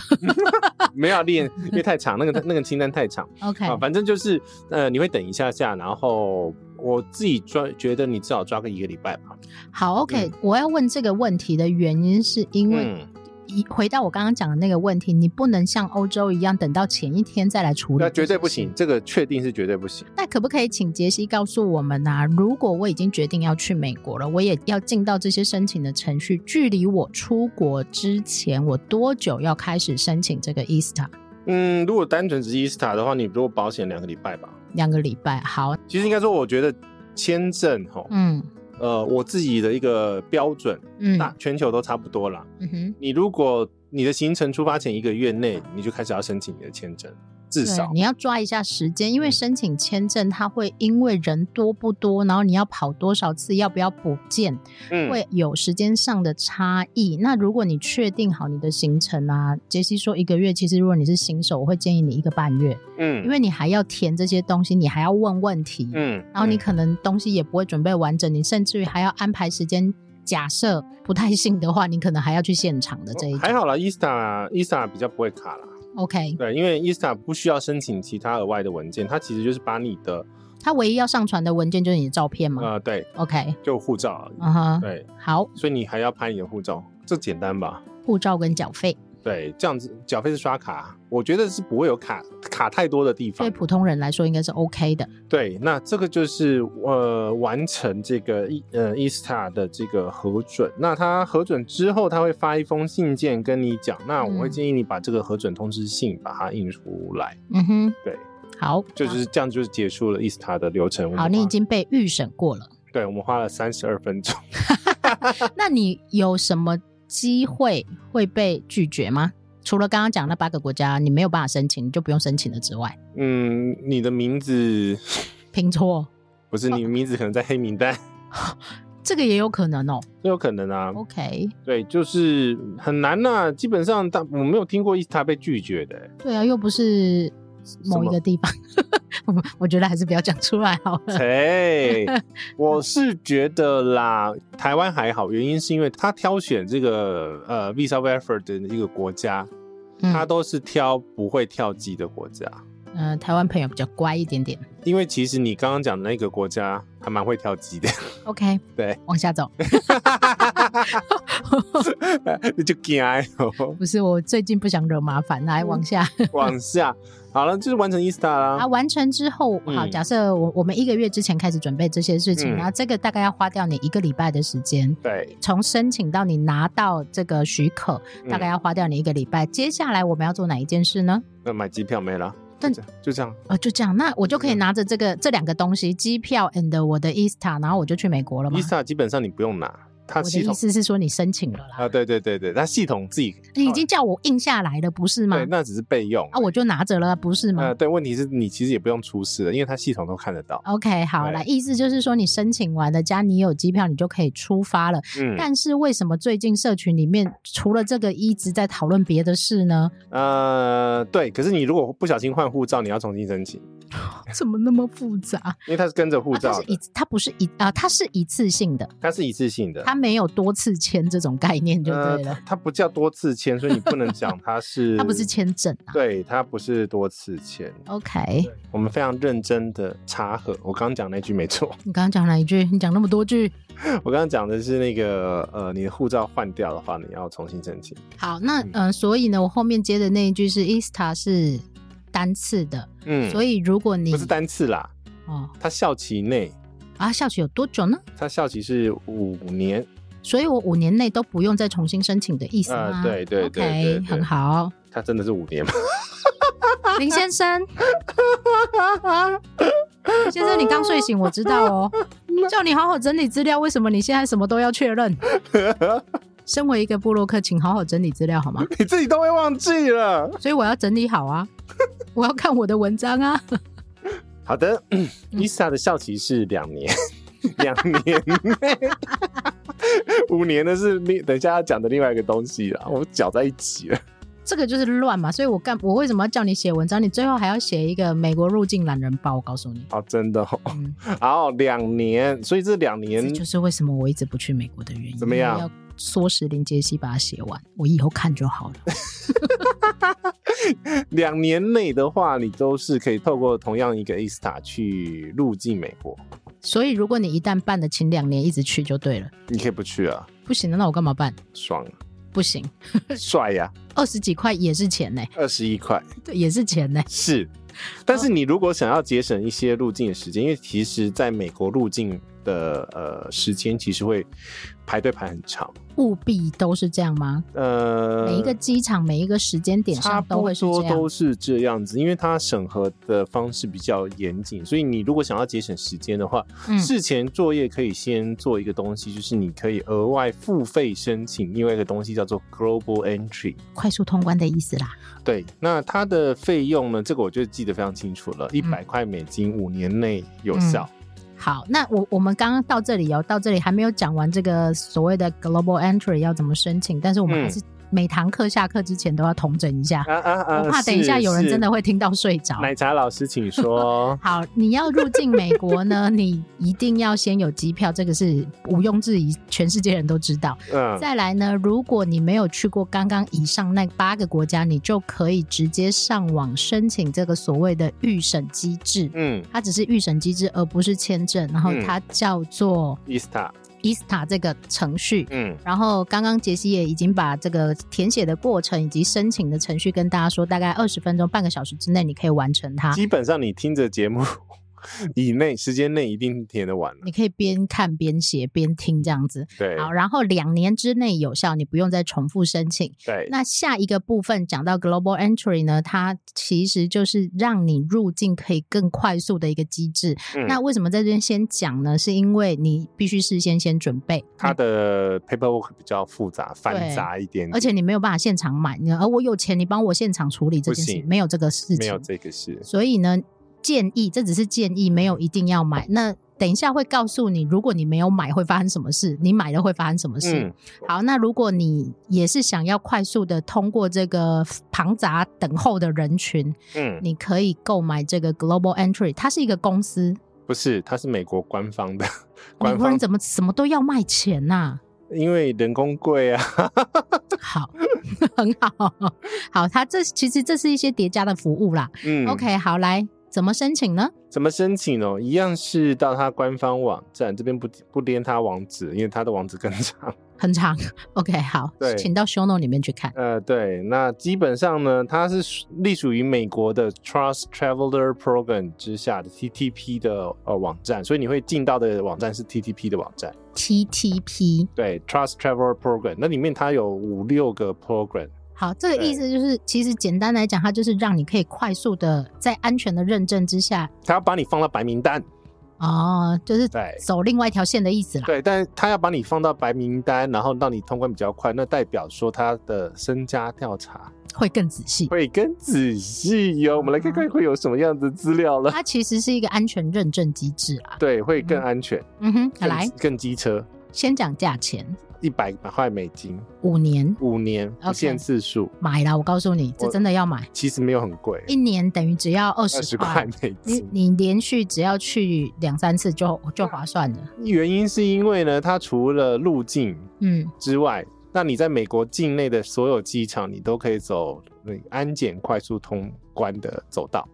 没有念，因为太长，那个那个清单太长。OK，啊，反正就是呃，你会等一下下，然后我自己抓，觉得你至少抓个一个礼拜吧。好，OK，嗯，我要问这个问题的原因是因为，嗯。一回到我刚刚讲的那个问题，你不能像欧洲一样等到前一天再来处理。那绝对不行，这个确定是绝对不行。那可不可以请杰西告诉我们啊？如果我已经决定要去美国了，我也要进到这些申请的程序，距离我出国之前，我多久要开始申请这个 ESTA？嗯，如果单纯只是 ESTA 的话，你如果保险两个礼拜吧。两个礼拜，好。其实应该说，我觉得签证哈，嗯。呃，我自己的一个标准，嗯，那全球都差不多啦。嗯哼，你如果你的行程出发前一个月内，你就开始要申请你的签证。至少你要抓一下时间，因为申请签证，它会因为人多不多，然后你要跑多少次，要不要补件，嗯，会有时间上的差异。那如果你确定好你的行程啊，杰西说一个月，其实如果你是新手，我会建议你一个半月，嗯，因为你还要填这些东西，你还要问问题，嗯，然后你可能东西也不会准备完整，你甚至于还要安排时间。假设不太 信的话，你可能还要去现场的这一种。还好啦，ESTA ESTA 比较不会卡啦。OK，对，因为 ESTA 不需要申请其他额外的文件，它其实就是把你的，它唯一要上传的文件就是你的照片吗？呃，对，OK，就护照而已。嗯哼，对，好，所以你还要拍你的护照，这简单吧？护照跟缴费。对，这样子缴费是刷卡，我觉得是不会有卡卡太多的地方。对普通人来说，应该是 OK 的。对，那这个就是呃完成这个呃 ESTA 的这个核准。那他核准之后，他会发一封信件跟你讲。那我会建议你把这个核准通知信把它印出来。嗯哼，对，好，就是这样，就是结束了 ESTA 的流程。好，你已经被预审过了。对，我们花了三十二分钟。那你有什么？机会会被拒绝吗？除了刚刚讲那八个国家，你没有办法申请，你就不用申请了之外，嗯，你的名字 拼错，不是你的名字可能在黑名单，哦，这个也有可能哦，这有可能啊。OK，对，就是很难呐，啊，基本上他我没有听过他被拒绝的。对啊，又不是。某一个地方，么我觉得还是不要讲出来好了。嘿，我是觉得啦，台湾还好，原因是因为他挑选这个呃 Visa Waiver 的一个国家，他都是挑不会跳机的国家。嗯、呃，台湾朋友比较乖一点点，因为其实你刚刚讲的那个国家还蛮会跳机的。OK，对，往下走。你就惊哦！不是，我最近不想惹麻烦，来往下，往下。好了，就是完成 ESTA 啦。啊，完成之后，好，假设我我们一个月之前开始准备这些事情，嗯、然后这个大概要花掉你一个礼拜的时间。对，从申请到你拿到这个许可，大概要花掉你一个礼拜。嗯、接下来我们要做哪一件事呢？那买机票没了。但就这样，哦，就这样，那我就可以拿着这个这两个东西，机票 and 我的 ESTA，然后我就去美国了吗？ESTA 基本上你不用拿，它系统我的意思是说你申请了啦。啊，对对对对，它系统自己你已经叫我印下来了，不是吗？对，那只是备用啊，我就拿着了，不是吗？啊，对，问题是你其实也不用出示了，因为它系统都看得到。OK，好，来，意思就是说你申请完了，加你有机票，你就可以出发了。嗯，但是为什么最近社群里面除了这个一直在讨论别的事呢？呃，对，可是你如果不小心换护照，你要重新申请。怎么那么复杂？因为它是跟着护照，它是一，它不是一啊，它是一次性的，它是一次性的，它没有多次签这种概念就对了。它不叫多次签，所以你不能讲它是，它不是签证啊。对，它不是多次签。OK，我们非常认真的查核。我刚刚讲那句没错。你刚刚讲哪一句？你讲那么多句。我刚刚讲的是那个呃，你的护照换掉的话，你要重新申请。好，那嗯、呃，所以呢，我后面接的那一句是 ESTA 是。单次的，嗯，所以如果你不是单次啦，哦，它效期内啊，效期有多久呢？它效期是五年，所以我五年内都不用再重新申请的意思吗？呃、对对对，很好。它真的是五年吗？林先生，林先生，你刚睡醒，我知道哦。叫你好好整理资料，为什么你现在什么都要确认？身为一个布洛克，请好好整理资料好吗？你自己都会忘记了，所以我要整理好啊。我要看我的文章啊！好的，ESTA 的效期是两年，两年内，五年的是另等一下要讲的另外一个东西了，我搅在一起了。这个就是乱嘛，所以我干我为什么要叫你写文章？你最后还要写一个美国入境懒人包，我告诉你。哦，真的哦，嗯、好，两年，所以这两年这就是为什么我一直不去美国的原因。怎么样？唆使林杰西把它写完，我以后看就好了。两年内的话，你都是可以透过同样一个 ESTA 去入境美国。所以，如果你一旦办的，请两年一直去就对了。你可以不去啊？不行的，那我干嘛办？爽。不行，帅呀！二十几块也是钱呢。二十一块，对，也是钱呢。是，但是你如果想要节省一些入境的时间，因为其实在美国入境的呃时间其实会排队排很长。务必都是这样吗？呃，每一个机场每一个时间点上都会是这样，差不多都是这样子，因为它审核的方式比较严谨，所以你如果想要节省时间的话，嗯，事前作业可以先做一个东西，就是你可以额外付费申请另外一个东西叫做 Global Entry，快速通关的意思啦。对，那它的费用呢？这个我就记得非常清楚了，一百块美金，五年内有效。嗯好，那我我们刚刚到这里哦，到这里还没有讲完这个所谓的 Global Entry 要怎么申请，但是我们还是。每堂课下课之前都要统整一下，啊啊啊、我怕等一下有人真的会听到睡着。奶茶老师，请说。好，你要入境美国呢，你一定要先有机票，这个是毋庸置疑，全世界人都知道。嗯。再来呢，如果你没有去过刚刚以上那八个国家，你就可以直接上网申请这个所谓的预审机制。嗯。它只是预审机制，而不是签证。然后它叫做 ESTA。ESTA 这个程序，嗯，然后刚刚杰西也已经把这个填写的过程以及申请的程序跟大家说，大概二十分钟、半个小时之内你可以完成它。基本上你听着节目。以内时间内一定填得完，你可以边看边写边听这样子。对，好，然后两年之内有效，你不用再重复申请。对，那下一个部分讲到 Global Entry 呢，它其实就是让你入境可以更快速的一个机制。嗯、那为什么在这边先讲呢？是因为你必须事先先准备，它的 paperwork 比较复杂繁杂一点点，而且你没有办法现场买，而我有钱，你帮我现场处理这件事，没有这个事情，没有这个事，所以呢。建议，这只是建议，没有一定要买。那等一下会告诉你，如果你没有买会发生什么事，你买了会发生什么事。嗯、好，那如果你也是想要快速的通过这个庞杂等候的人群，嗯，你可以购买这个 Global Entry，它是一个公司，不是，它是美国官方的。官方美国人怎么什么都要卖钱呐、啊？因为人工贵啊。好，很好，好，它这其实这是一些叠加的服务啦。嗯，OK，好，来。怎么申请呢？怎么申请哦？一样是到他官方网站这边不不连他网址，因为他的网址更长，很长。OK，好，对，请到 show note 里面去看。呃，对，那基本上呢，它是隶属于美国的 Trust Traveler Program 之下的 TTP 的呃网站，所以你会进到的网站是 TTP 的网站。TTP 对 Trust Traveler Program，那里面它有五六个 program。好，这个意思就是，其实简单来讲，它就是让你可以快速的在安全的认证之下，他要把你放到白名单。哦，就是对走另外一条线的意思啦。对，但是他要把你放到白名单，然后让你通关比较快，那代表说他的身家调查会更仔细，会更仔细哟。我们来看看会有什么样的资料了。它其实是一个安全认证机制啊。对，会更安全。嗯哼，更来，更机车。先讲价钱，一百块美金，五年，五年不限次数，买了！我告诉你，这真的要买。其实没有很贵，一年等于只要二十块美金。你你连续只要去两三次就就划算了。原因是因为呢，它除了入境嗯之外，嗯、那你在美国境内的所有机场，你都可以走那个安检快速通关的走道。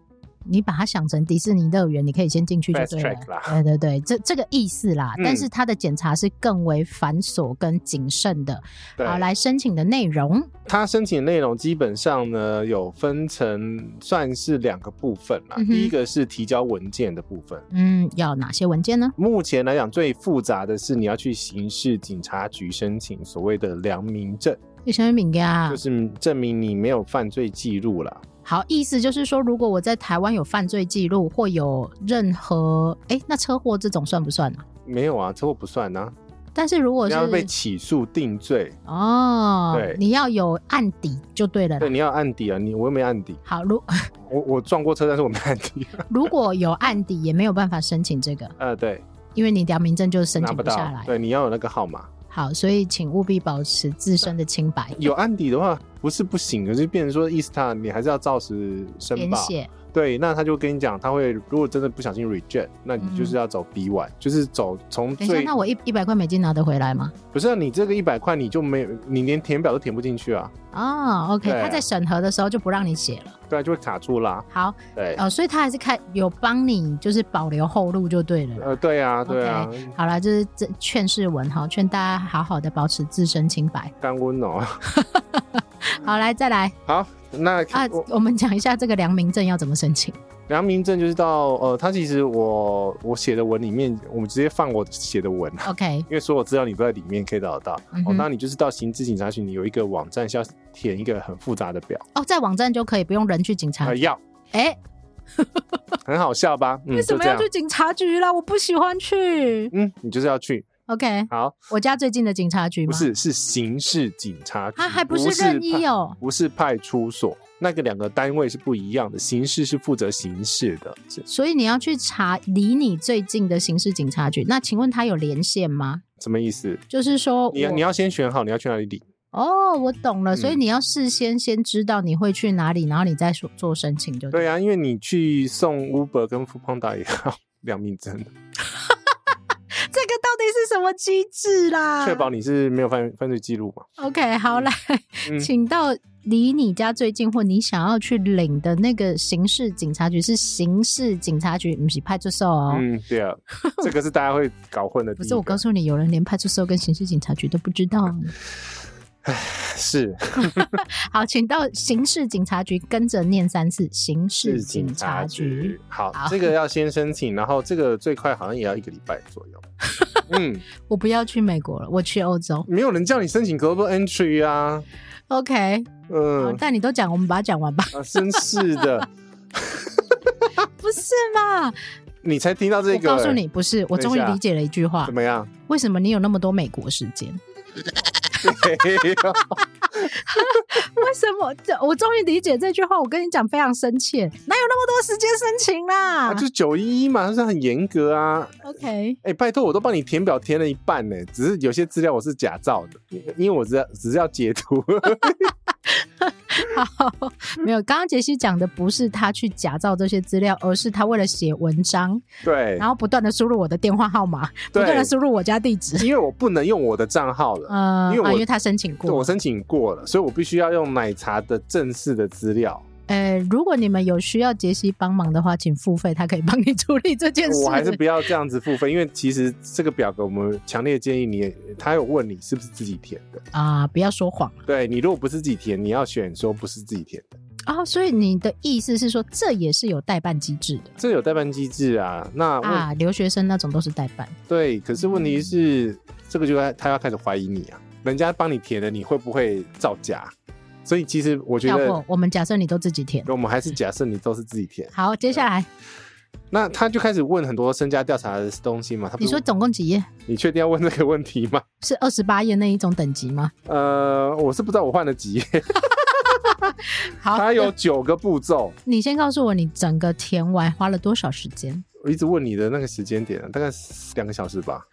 你把它想成迪士尼乐园，你可以先进去就对了。对对对，这这个意思啦。嗯、但是它的检查是更为繁琐跟谨慎的。好，来申请的内容，它申请的内容基本上呢有分成算是两个部分啦。嗯、第一个是提交文件的部分。嗯，要哪些文件呢？目前来讲最复杂的是你要去刑事警察局申请所谓的良民证。什么名呀？就是证明你没有犯罪记录啦。好，意思就是说，如果我在台湾有犯罪记录，或有任何哎、欸，那车祸这种算不算呢、啊？没有啊，车祸不算啊。但是如果是你要被起诉定罪哦，对，你要有案底就对了。对，你要案底啊，你我又没案底。好，如我我撞过车，但是我没案底。如果有案底，也没有办法申请这个。呃，对，因为你良民证就申请不下来。对，你要有那个号码。好，所以请务必保持自身的清白。有案底的话，不是不行，可是变成说，Easter 你还是要照实申报。对，那他就跟你讲，他会如果真的不小心 reject，那你就是要走 B one，、嗯、就是走从最。等一下，那我一一百块美金拿得回来吗？不是、啊，你这个一百块你就没有，你连填表都填不进去啊。哦，OK，他在审核的时候就不让你写了。对，就会卡住啦。好，对，呃，所以他还是开有帮你，就是保留后路就对了。呃，对啊，对啊。Okay, 好了，就是这劝世文哈，劝大家好好的保持自身清白。干温哦。好，来再来。好，那啊，我们讲一下这个良民证要怎么申请。良民证就是到呃，他其实我我写的文里面，我们直接放我写的文，OK，因为所有资料你都在里面可以找得到。嗯、哦，那你就是到刑事警察局，你有一个网站，需要填一个很复杂的表。哦，在网站就可以，不用人去警察局。呃、要，哎、欸，很好笑吧？嗯、为什么要去警察局啦？我不喜欢去。嗯，你就是要去。OK，好，我家最近的警察局吗？不是，是刑事警察局，它还不是任意哦，不是派出所。那个两个单位是不一样的，刑事是负责刑事的，所以你要去查离你最近的刑事警察局。那请问他有连线吗？什么意思？就是说，你要你要先选好你要去哪里领。哦，我懂了，所以你要事先先知道你会去哪里，嗯、然后你再做申请就对。对啊，因为你去送 Uber 跟 Foodpanda 也要 良民证。这个到底是什么机制啦？确保你是没有犯犯罪记录嘛？OK，好，来，嗯、请到离你家最近或你想要去领的那个刑事警察局是刑事警察局，不是派出所哦。嗯，对啊，这个是大家会搞混的。不是，我告诉你，有人连派出所跟刑事警察局都不知道。唉，是。好，请到刑事警察局跟着念三次刑事警察局。好，好，这个要先申请，然后这个最快好像也要一个礼拜左右。嗯，我不要去美国了，我去欧洲。没有人叫你申请 Global Entry 啊。OK，嗯，但你都讲，我们把它讲完吧。啊，真是的，不是嘛？你才听到这个？我告诉你，不是，我终于理解了一句话。怎么样？为什么你有那么多美国时间？为什么？这我终于理解这句话。我跟你讲，非常深切。哪有那么多时间申请啦？啊，就九一一嘛，它是很严格啊。OK，哎、欸，拜托，我都帮你填表填了一半呢，只是有些资料我是假造的，因为我只要只是要截图。好，没有。刚刚杰西讲的不是他去假造这些资料，而是他为了写文章，对，然后不断的输入我的电话号码，不断的输入我家地址，因为我不能用我的账号了，嗯、呃，因为我、啊、因为他申请过，我申请过了，所以我必须要用奶茶的正式的资料。呃，如果你们有需要杰西帮忙的话，请付费，他可以帮你处理这件事。我还是不要这样子付费，因为其实这个表格我们强烈建议你，他有问你是不是自己填的啊，不要说谎。对，你如果不是自己填，你要选说不是自己填的啊。所以你的意思是说，这也是有代办机制的？这有代办机制啊？那啊，留学生那种都是代办。对，可是问题是，嗯、这个就要他要开始怀疑你啊，人家帮你填的，你会不会造假？所以其实我觉得，我们假设你都自己填，我们还是假设你都是自己填。好，接下来那他就开始问很多身家调查的东西嘛。他你说总共几页？你确定要问这个问题吗？是二十八页那一种等级吗？呃，我是不知道我换了几页。好，它有九个步骤。你先告诉我，你整个填完花了多少时间？我一直问你的那个时间点，大概两个小时吧。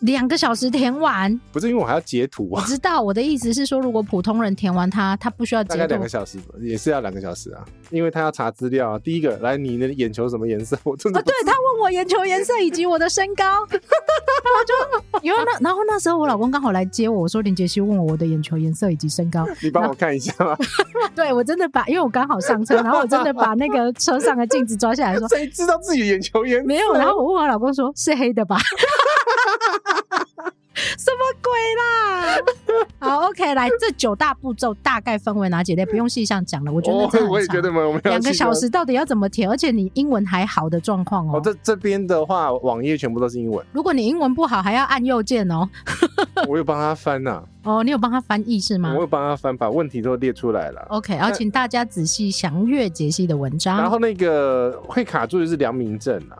两个小时填完？不是，因为我还要截图啊。我知道，我的意思是说，如果普通人填完它，他不需要截图。大概两个小时，也是要两个小时啊，因为他要查资料啊。第一个，来，你的眼球什么颜色？我真的、哦、对他问我眼球颜色以及我的身高，然后就因为那然后那时候我老公刚好来接我，我说林杰希问我我的眼球颜色以及身高，你帮我看一下吗？对，我真的把，因为我刚好上车，然后我真的把那个车上的镜子抓下来说，谁知道自己的眼球没有，然后我问我老公说，是黑的吧？什么鬼啦？好，OK，来，这九大步骤大概分为哪几类？不用细项讲了，我觉得。我也觉得没有两个小时到底要怎么填？而且你英文还好的状况哦。这这边的话，网页全部都是英文。如果你英文不好，还要按右键哦。我有帮他翻呐。哦，你有帮他翻译是吗？我有帮他翻，把问题都列出来了。OK，然后请大家仔细详阅杰西的文章。然后那个会卡住的是良民证啊。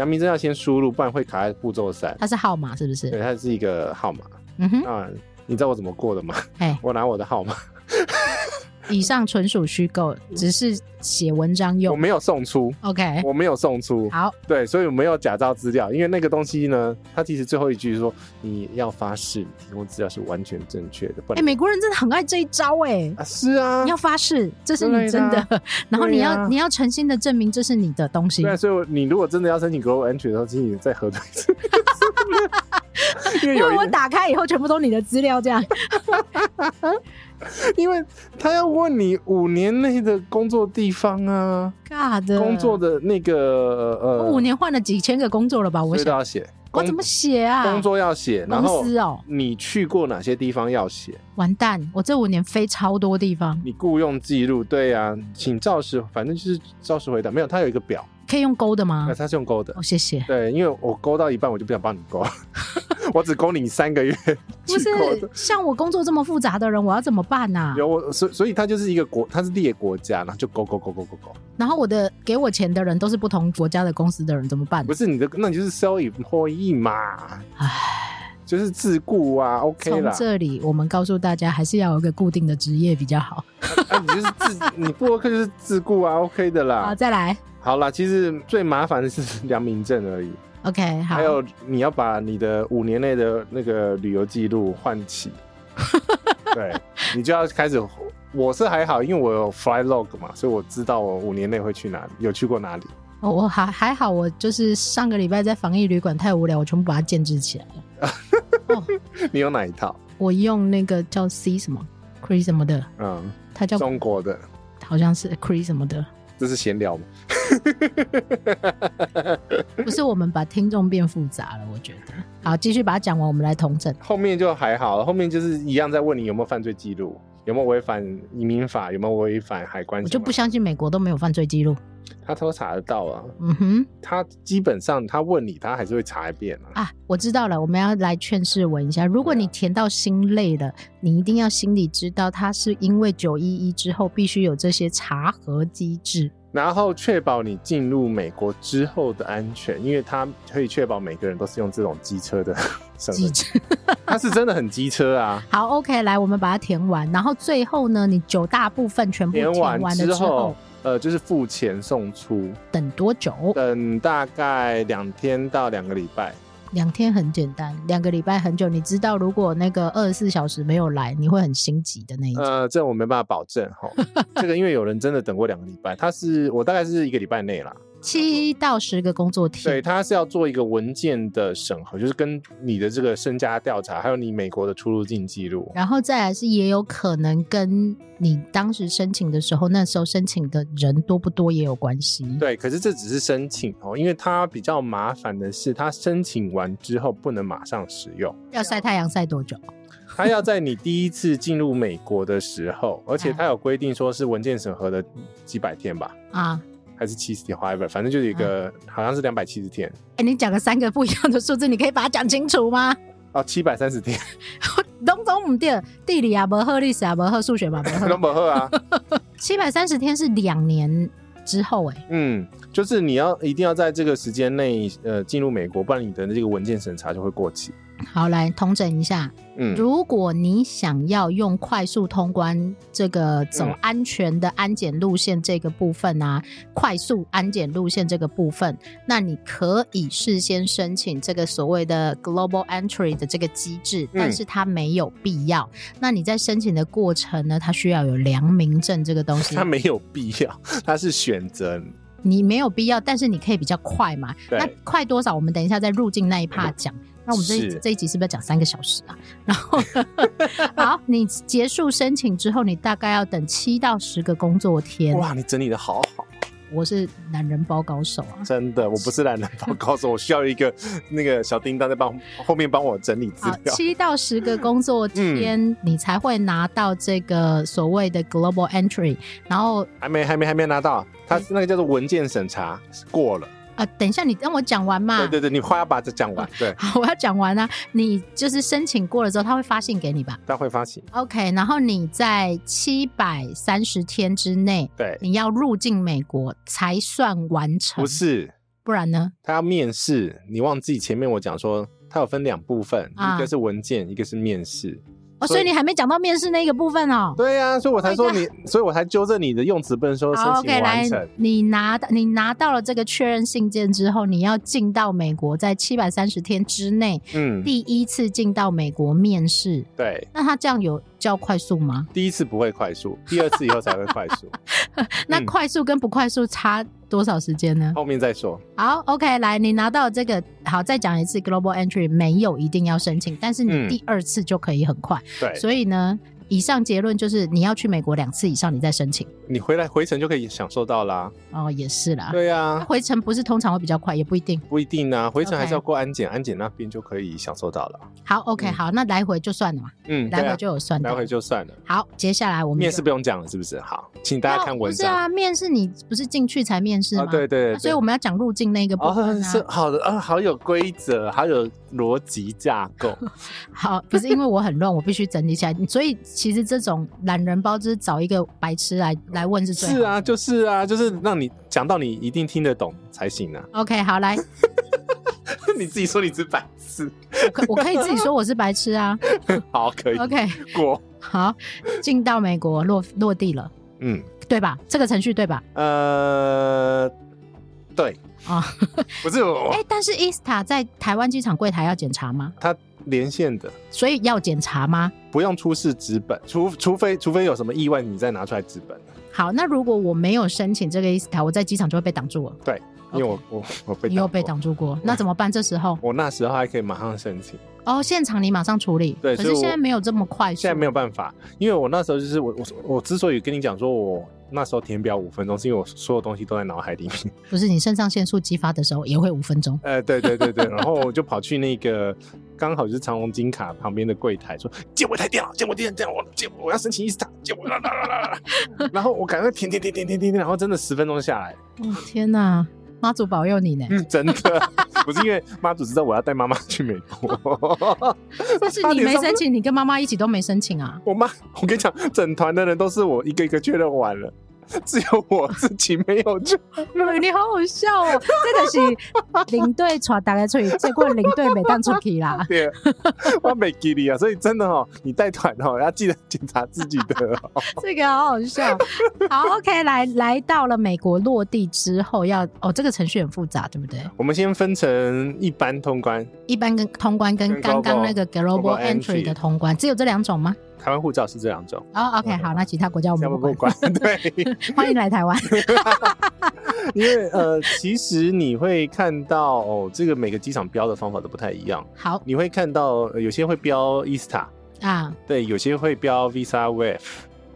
良民证要先输入，不然会卡在步骤三。它是号码是不是？对，它是一个号码。嗯哼，啊，你知道我怎么过的吗？哎，我拿我的号码。以上纯属虚构，只是写文章用。我没有送出，OK，我没有送出。好，对，所以我没有假造资料，因为那个东西呢，它其实最后一句说你要发誓提供资料是完全正确的。哎、欸，美国人真的很爱这一招哎、欸啊，是啊，你要发誓这是你真的，啊、然后你要、啊、你要诚心的证明这是你的东西。对，所以你如果真的要申请 Global Entry 的时候，请你再核对一次。因为，我打开以后全部都是你的资料，这样。因为他要问你五年内的工作地方啊，God，工作的那个呃，我五年换了几千个工作了吧？我想都要写，我怎么写啊？工作要写，然后公司哦，你去过哪些地方要写？完蛋，我这五年飞超多地方。你雇佣记录，对呀、啊，请照实，反正就是照实回答。没有，他有一个表。可以用勾的吗？他是用勾的。哦，谢谢。对，因为我勾到一半，我就不想帮你勾，我只勾你三个月。不是，像我工作这么复杂的人，我要怎么办呢、啊？有我，所以所以他就是一个国，他是列国家，然后就勾勾勾勾勾勾。然后我的给我钱的人都是不同国家的公司的人，怎么办？不是你的，那你就是 self-employed 嘛？唉，就是自雇啊，OK 啦。从这里我们告诉大家，还是要有一个固定的职业比较好。啊，你就是自，你部落客就是自雇啊，OK 的啦。好，再来。好啦，其实最麻烦的是良民证而已。OK，好。还有你要把你的五年内的那个旅游记录换起，对，你就要开始。我是还好，因为我有 fly log 嘛，所以我知道我五年内会去哪里，有去过哪里。哦，我还还好，我就是上个礼拜在防疫旅馆太无聊，我全部把它建置起来了。哦，你有哪一套？我用那个叫 C 什么 Cree 什么的，嗯，它叫中国的，好像是 Cree 什么的。这是闲聊吗？不是，我们把听众变复杂了，我觉得。好，继续把它讲完，我们来同整。后面就还好了，后面就是一样在问你有没有犯罪记录，有没有违反移民法，有没有违反海关。我就不相信美国都没有犯罪记录。他都查得到啊，嗯哼，他基本上他问你，他还是会查一遍啊。啊，我知道了，我们要来劝世文一下。如果你填到心累了，你一定要心里知道，他是因为九一一之后必须有这些查核机制，然后确保你进入美国之后的安全，因为他可以确保每个人都是用这种机车的机车，他是真的很机车啊。好，OK，来，我们把它填完，然后最后呢，你九大部分全部填完了之后。呃，就是付钱送出，等多久？等大概两天到两个礼拜。两天很简单，两个礼拜很久。你知道，如果那个二十四小时没有来，你会很心急的那一种。呃，这我没办法保证哈。这个因为有人真的等过两个礼拜，他是我大概是一个礼拜内啦。七到十个工作天，对，他是要做一个文件的审核，就是跟你的这个身家调查，还有你美国的出入境记录，然后再来是也有可能跟你当时申请的时候，那时候申请的人多不多也有关系。对，可是这只是申请哦，因为他比较麻烦的是，他申请完之后不能马上使用，要晒太阳晒多久？他要在你第一次进入美国的时候，而且他有规定说是文件审核的几百天吧？啊。还是七十天，however，反正就是一个，嗯、好像是两百七十天。哎、欸，你讲了三个不一样的数字，你可以把它讲清楚吗？哦，七百三十天。东东唔对，地理啊不好，历史啊不好，数学嘛不好，都不好啊。七百三十天是两年之后、欸，哎，嗯，就是你要一定要在这个时间内呃进入美国，不然你的这个文件审查就会过期。好，来统整一下。嗯，如果你想要用快速通关这个走安全的安检路线这个部分啊，嗯、快速安检路线这个部分，那你可以事先申请这个所谓的 Global Entry 的这个机制，但是它没有必要。嗯、那你在申请的过程呢，它需要有良民证这个东西。它没有必要，它是选择。你没有必要，但是你可以比较快嘛？那快多少？我们等一下在入境那一趴 讲。嗯那我们这一这一集是不是要讲三个小时啊？然后，好，你结束申请之后，你大概要等七到十个工作天。哇，你整理的好好。我是懒人包高手啊！真的，我不是懒人包高手，我需要一个那个小叮当在帮后面帮我整理资料。七到十个工作天，嗯、你才会拿到这个所谓的 Global Entry。然后还没还没还没拿到，它是那个叫做文件审查过了。啊，等一下，你让我讲完嘛。对对对，你快要把这讲完。对，好，我要讲完啊。你就是申请过了之后，他会发信给你吧？他会发信。OK，然后你在七百三十天之内，对，你要入境美国才算完成。不是，不然呢？他要面试，你忘记前面我讲说，他有分两部分，啊、一个是文件，一个是面试。哦，所以你还没讲到面试那个部分哦。对呀、啊，所以我才说你，oh、所以我才纠正你的用词，不能说申请完成。，OK，来，你拿到你拿到了这个确认信件之后，你要进到美国，在七百三十天之内，嗯，第一次进到美国面试。对，那他这样有叫快速吗？第一次不会快速，第二次以后才会快速。那快速跟不快速差多少时间呢？后面再说。好，OK，来，你拿到这个，好，再讲一次，Global Entry 没有一定要申请，但是你第二次就可以很快。嗯、对，所以呢。以上结论就是你要去美国两次以上，你再申请。你回来回程就可以享受到啦。哦，也是啦。对呀、啊，回程不是通常会比较快，也不一定。不一定啊，回程还是要过安检.安检那边就可以享受到了。好，OK，、嗯、好，那来回就算了嘛。嗯，来回就有算。来回就算了。好，接下来我们面试不用讲了，是不是？好，请大家看文章。不是啊，面试你不是进去才面试吗？哦、对，对，对对。所以我们要讲入境那个部分、啊哦、是好的啊，好有规则，好有逻辑架构。好，不是因为我很乱，我必须整理起来。所以其实这种。懒人包就是找一个白痴来来问是最好。是啊，就是啊，就是让你讲到你一定听得懂才行啊。OK，好来，你自己说你是白痴，我可我可以自己说我是白痴啊。好，可以。OK，过。好，进到美国落落地了，嗯，对吧？这个程序对吧？呃，对啊，不是我。哎、欸，但是 ESTA 在台湾机场柜台要检查吗？他。连线的，所以要检查吗？不用出示纸本，除除非除非有什么意外，你再拿出来纸本。好，那如果我没有申请这个 ESTA，我在机场就会被挡住了。对，因为我.我我被你又被挡住过，那怎么办？这时候我那时候还可以马上申请。哦，现场你马上处理。对，可是现在没有这么快。现在没有办法，因为我那时候就是我我我之所以跟你讲说我那时候填表五分钟，是因为我所有东西都在脑海里面。不是，你肾上腺素激发的时候也会五分钟。呃，对对对对，然后我就跑去那个刚好就是长隆金卡旁边的柜台说借我一台电脑，借我电脑，借我借我，我要申请 ESTA，借我啦啦啦啦啦。然后我赶快填填填填填填，然后真的十分钟下来。哦天哪！妈祖保佑你呢！嗯，真的 不是因为妈祖知道我要带妈妈去美国，但是你没申请，你跟妈妈一起都没申请啊。我妈，我跟你讲，整团的人都是我一个一个确认完了。只有我自己没有去，你好好笑哦！这个是领队传大家出去，结果领队没当出去啦。对，我没给你啊，所以真的哦，你带团哦，要记得检查自己的哦。这个好好笑。好，OK，来来到了美国落地之后要，要哦，这个程序很复杂，对不对？我们先分成一般通关，一般跟通关跟刚刚那个 Global Entry 的通关，只有这两种吗？台湾护照是这两种哦、oh,，OK，好，那其他国家我们不管。对，欢迎来台湾。因为呃，其实你会看到哦，这个每个机场标的方法都不太一样。好，你会看到有些会标 ESTA 啊，对，有些会标 Visa Waiver。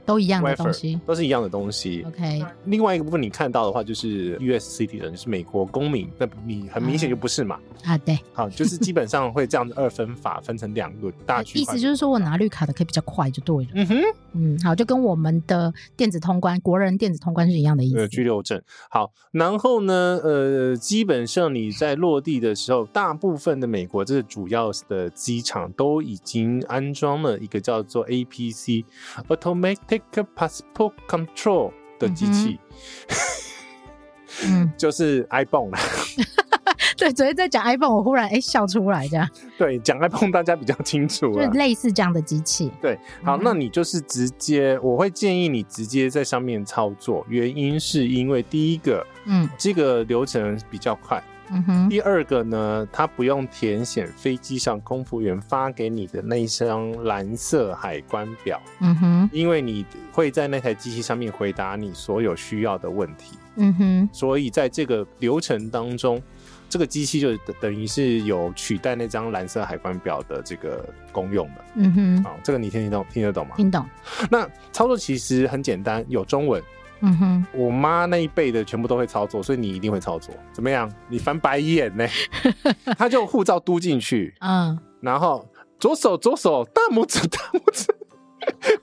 都一样的东西，都是一样的东西。OK，另外一个部分你看到的话，就是 US citizen，就是美国公民，那你很明显就不是嘛？啊，对，好，就是基本上会这样子二分法，分成两个大区。意思就是说我拿绿卡的可以比较快，就对了。嗯哼，嗯，好，就跟我们的电子通关，国人电子通关是一样的意思。呃，居留证。好，然后呢，呃，基本上你在落地的时候，大部分的美国这个主要的机场都已经安装了一个叫做 APC Automatic Passport Control 的机器，嗯，就是 iPhone 啦。对，昨天在讲 iPhone，我忽然哎笑出来，这样。对，讲 iPhone 大家比较清楚啊，就类似这样的机器。对，好，嗯、那你就是直接，我会建议你直接在上面操作，原因是因为第一个，嗯，这个流程比较快。嗯哼。第二个呢，它不用填写飞机上空服员发给你的那一张蓝色海关表。嗯哼。因为你会在那台机器上面回答你所有需要的问题。嗯哼。所以在这个流程当中。这个机器就等于是有取代那张蓝色海关表的这个功用的。嗯哼，好，这个你听得懂听得懂吗？听懂。那操作其实很简单，有中文。嗯哼，我妈那一辈的全部都会操作，所以你一定会操作。怎么样？你翻白眼呢？他就护照嘟进去，嗯，然后左手左手大拇指大拇指，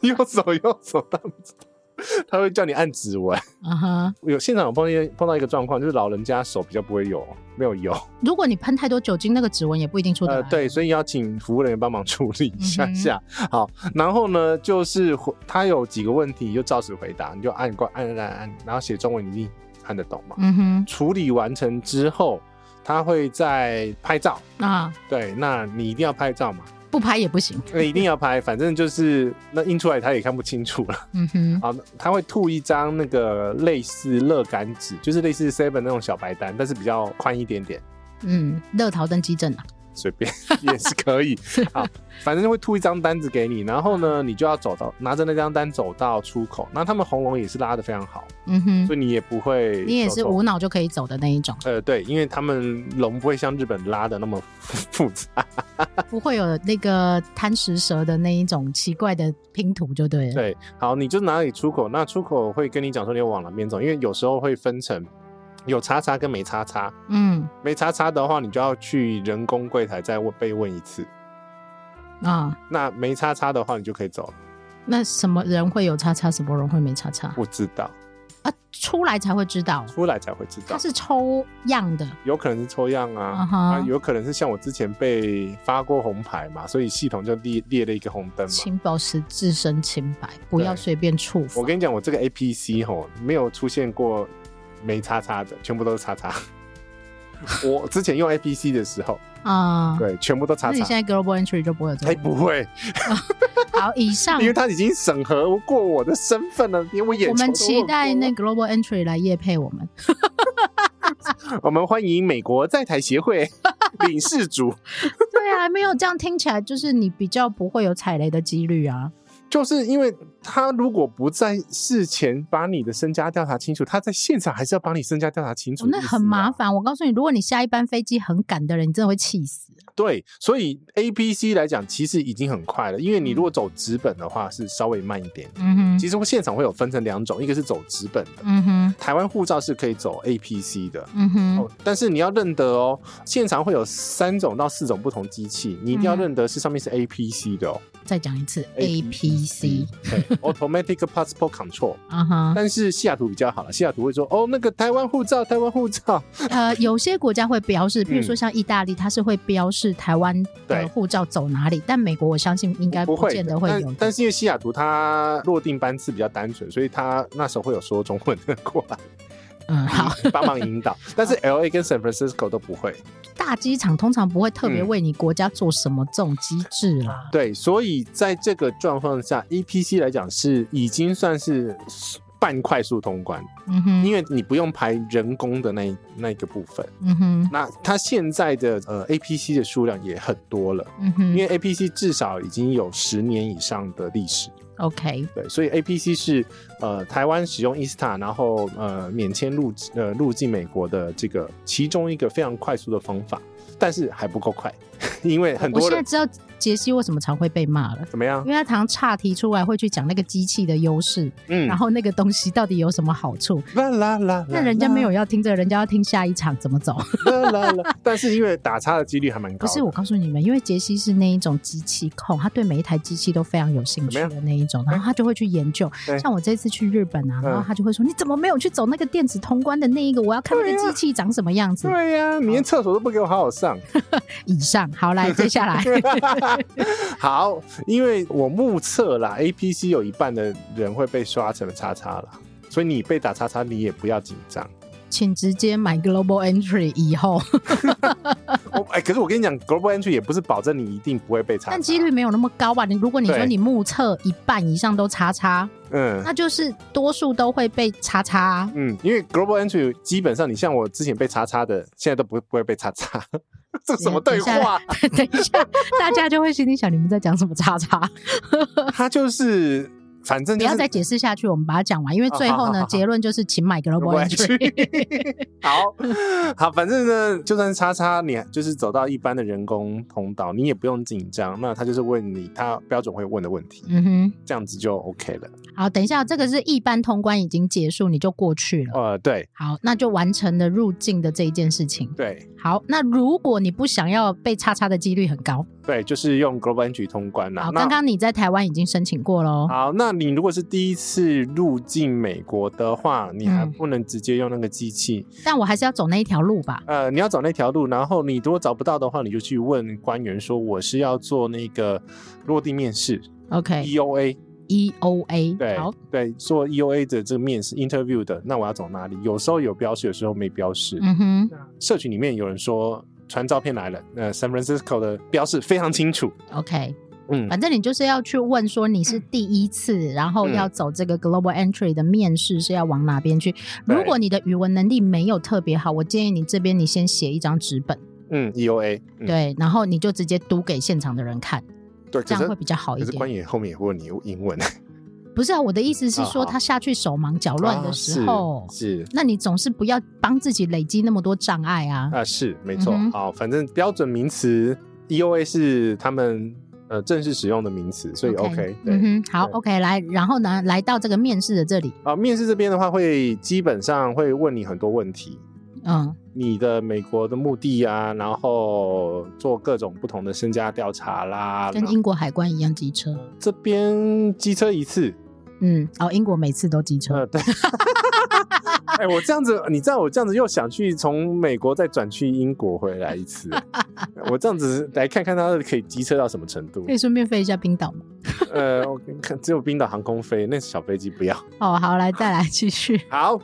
右手右手大拇指。他会叫你按指纹，嗯哼，有现场有碰见碰到一个状况，就是老人家手比较不会有，没有油。如果你喷太多酒精，那个指纹也不一定出得来。呃，对，所以要请服务人员帮忙处理一下下。嗯、好，然后呢，就是他有几个问题，就照实回答，你就按关按按按，然后写中文，你一定看得懂嘛。嗯哼，处理完成之后，他会在拍照啊。对，那你一定要拍照嘛。不拍也不行，那一定要拍，反正就是那印出来他也看不清楚了。嗯哼，好，他会吐一张那个类似乐感纸，就是类似 Seven 那种小白单，但是比较宽一点点。嗯，乐淘登机证啊。随便 也是可以，好，反正会吐一张单子给你，然后呢，你就要走到拿着那张单走到出口，那他们红龙也是拉的非常好，嗯哼，所以你也不会，你也是无脑就可以走的那一种，呃，对，因为他们龙不会像日本拉的那么 复杂，不会有那个贪食蛇的那一种奇怪的拼图，就对了，对，好，你就拿你出口，那出口会跟你讲说你要往哪边走，因为有时候会分成。有叉叉跟没叉叉，嗯，没叉叉的话，你就要去人工柜台再问被问一次，啊，那没叉叉的话，你就可以走了。那什么人会有叉叉，什么人会没叉叉？不知道啊，出来才会知道，出来才会知道。它是抽样的，有可能是抽样啊，uh 啊，有可能是像我之前被发过红牌嘛，所以系统就列列了一个红灯嘛。请保持自身清白，不要随便触发。我跟你讲，我这个 APC 吼没有出现过。没叉叉的，全部都是叉叉。我之前用 APC 的时候啊，对，全部都叉叉。那你现在 Global Entry 就不会有这个？哎，不会。好，以上，因为他已经审核过我的身份了，因为我眼我们期待那 Global Entry 来夜配我们。我们欢迎美国在台协会领事主。对啊，没有这样听起来，就是你比较不会有踩雷的几率啊。就是因为他如果不在事前把你的身家调查清楚，他在现场还是要把你身家调查清楚，那很麻烦。我告诉你，如果你下一班飞机很赶的人，你真的会气死。对，所以 APC 来讲，其实已经很快了。因为你如果走直本的话，是稍微慢一点。嗯哼，其实我现场会有分成两种，一个是走直本的，嗯哼，台湾护照是可以走 APC 的，嗯哼、哦。但是你要认得哦，现场会有三种到四种不同机器，你一定要认得是上面是 APC 的哦。再讲一次，APC，Automatic Passport Control。啊哈。但是西雅图比较好了，西雅图会说哦，那个台湾护照，台湾护照。呃，有些国家会标示，比如说像意大利，它是会标示。台湾的护照走哪里？但美国我相信应该不见得会有。但，但是因为西雅图它落定班次比较单纯，所以它那时候会有说中文的过来，嗯，好，帮忙引导。但是 L A 跟 San Francisco 都不会。大机场通常不会特别为你国家做什么这种机制啦、嗯。对，所以在这个状况下，E P C 来讲是已经算是。半快速通关，嗯哼，因为你不用排人工的那那个部分，嗯哼，那它现在的呃 APC 的数量也很多了，嗯哼，因为 APC 至少已经有十年以上的历史，OK，对，所以 APC 是呃台湾使用 ESTA 然后呃免签入呃入境美国的这个其中一个非常快速的方法，但是还不够快，因为很多人，我现在知道。杰西为什么常会被骂了？怎么样？因为他常岔题出来，会去讲那个机器的优势，嗯，然后那个东西到底有什么好处？啦啦啦！那人家没有要听这个，人家要听下一场怎么走？啦啦啦！但是因为打叉的几率还蛮高。不是，我告诉你们，因为杰西是那一种机器控，他对每一台机器都非常有兴趣的那一种，然后他就会去研究。像我这次去日本啊，然后他就会说：“你怎么没有去走那个电子通关的那一个？我要看那个机器长什么样子。”对呀，你连厕所都不给我好好上。以上，好，来，接下来。好。因为我目测啦，APC 有一半的人会被刷成了叉叉啦，所以你被打叉叉，你也不要紧张。请直接买 Global Entry 以后。哎、欸，可是我跟你讲，Global Entry 也不是保证你一定不会被查，但几率没有那么高吧？你如果你说你目测一半以上都叉叉，嗯，那就是多数都会被叉叉、啊。嗯，因为 Global Entry 基本上你像我之前被叉叉的，现在都不会不会被叉叉。这什么对话？等一下，大家就会心里想，你们在讲什么叉叉？他就是。反正、就是、不要再解释下去，我们把它讲完，因为最后呢，结论就是请买 Global Entry。好好，反正呢，就算是叉叉，你就是走到一般的人工通道，你也不用紧张。那他就是问你他标准会问的问题，嗯哼，这样子就 OK 了。好，等一下，这个是一般通关已经结束，你就过去了。呃，对。好，那就完成了入境的这一件事情。对。好，那如果你不想要被叉叉的几率很高，对，就是用 Global Entry 通关了。好，刚刚你在台湾已经申请过喽。好，那你如果是第一次入境美国的话，你还不能直接用那个机器。嗯，但我还是要走那一条路吧？呃，你要走那条路，然后你如果找不到的话，你就去问官员说我是要做那个落地面试。OK，EOA。E O A 对，好对，做 E O A 的这个面试 interview 的，那我要走哪里？有时候有标示，有时候没标示。嗯哼，社群里面有人说传照片来了，呃，San Francisco 的标示非常清楚。OK，嗯，反正你就是要去问说你是第一次，嗯、然后要走这个 Global Entry 的面试是要往哪边去？如果你的语文能力没有特别好，我建议你这边你先写一张纸本。嗯，E O A，嗯对，然后你就直接读给现场的人看。对，这样会比较好一点。可是官员后面也会问你英文。不是啊，我的意思是说，他下去手忙脚乱的时候，哦、是，是，那你总是不要帮自己累积那么多障碍啊。啊，是没错。嗯、好，反正标准名词 EOA 是他们呃正式使用的名词，所以 OK, okay。嗯哼，好，OK，来，然后呢，来到这个面试的这里啊，面试这边的话，会基本上会问你很多问题。嗯，你的美国的目的啊，然后做各种不同的身家调查啦，跟英国海关一样机车。这边机车一次，嗯，哦，英国每次都机车。呃，对。哎、欸，我这样子，你知道我这样子又想去从美国再转去英国回来一次，我这样子来看看它可以机车到什么程度？可以顺便飞一下冰岛吗？呃，我看只有冰岛航空飞，那小飞机不要。哦，好，来再来继续。好。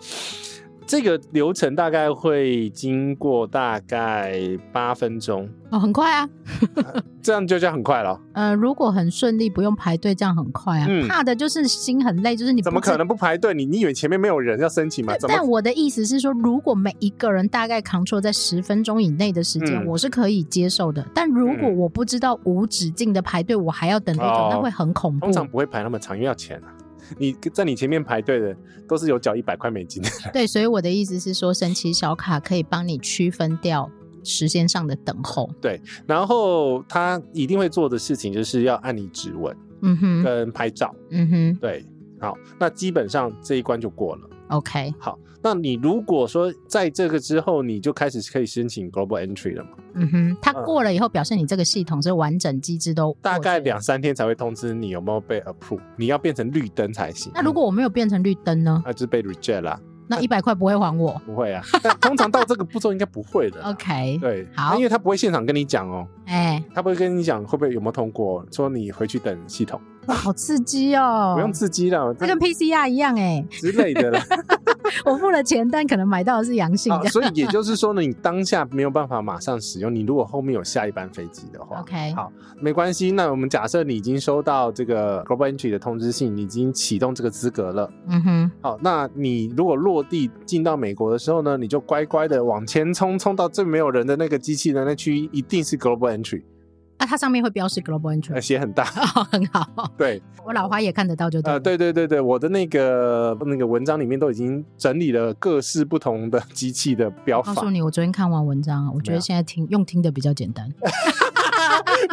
这个流程大概会经过大概八分钟哦，很快啊，这样就叫很快了。呃，如果很顺利，不用排队，这样很快啊。嗯、怕的就是心很累，就是你怎么可能不排队？你你以为前面没有人要申请吗？但我的意思是说，如果每一个人大概 control 在十分钟以内的时间，嗯、我是可以接受的。但如果我不知道无止境的排队，我还要等多久，哦、那会很恐怖。通常不会排那么长，因为要钱啊。你在你前面排队的都是有缴一百块美金的。对，所以我的意思是说，神奇小卡可以帮你区分掉时间上的等候。对，然后他一定会做的事情就是要按你指纹，嗯哼，跟拍照，嗯哼，对，好，那基本上这一关就过了。OK，好，那你如果说在这个之后你就开始可以申请 Global Entry 了嘛？嗯哼，他过了以后表示你这个系统是完整机制都大概两三天才会通知你有没有被 approve，你要变成绿灯才行。那如果我没有变成绿灯呢？那就是被 reject 啦。那一百块不会还我？不会啊，但通常到这个步骤应该不会的。OK，对，好，因为他不会现场跟你讲哦，哎、欸，他不会跟你讲会不会有没有通过，说你回去等系统。哇，好刺激哦！不用刺激了，这跟 PCR 一样哎之类的啦。我付了钱，但可能买到的是阳性。所以也就是说呢，你当下没有办法马上使用。你如果后面有下一班飞机的话，OK，好，没关系。那我们假设你已经收到这个 Global Entry 的通知信，你已经启动这个资格了。嗯哼，好，那你如果落地进到美国的时候呢，你就乖乖的往前冲，冲到最没有人的那个机器的那区域，一定是 Global Entry。啊，它上面会标示 Global Entry，写很大，哦，很好。对，我老花也看得到，就对。呃，对对对对，我的那个那个文章里面都已经整理了各式不同的机器的标法。告诉你，我昨天看完文章，我觉得现在听用听的比较简单。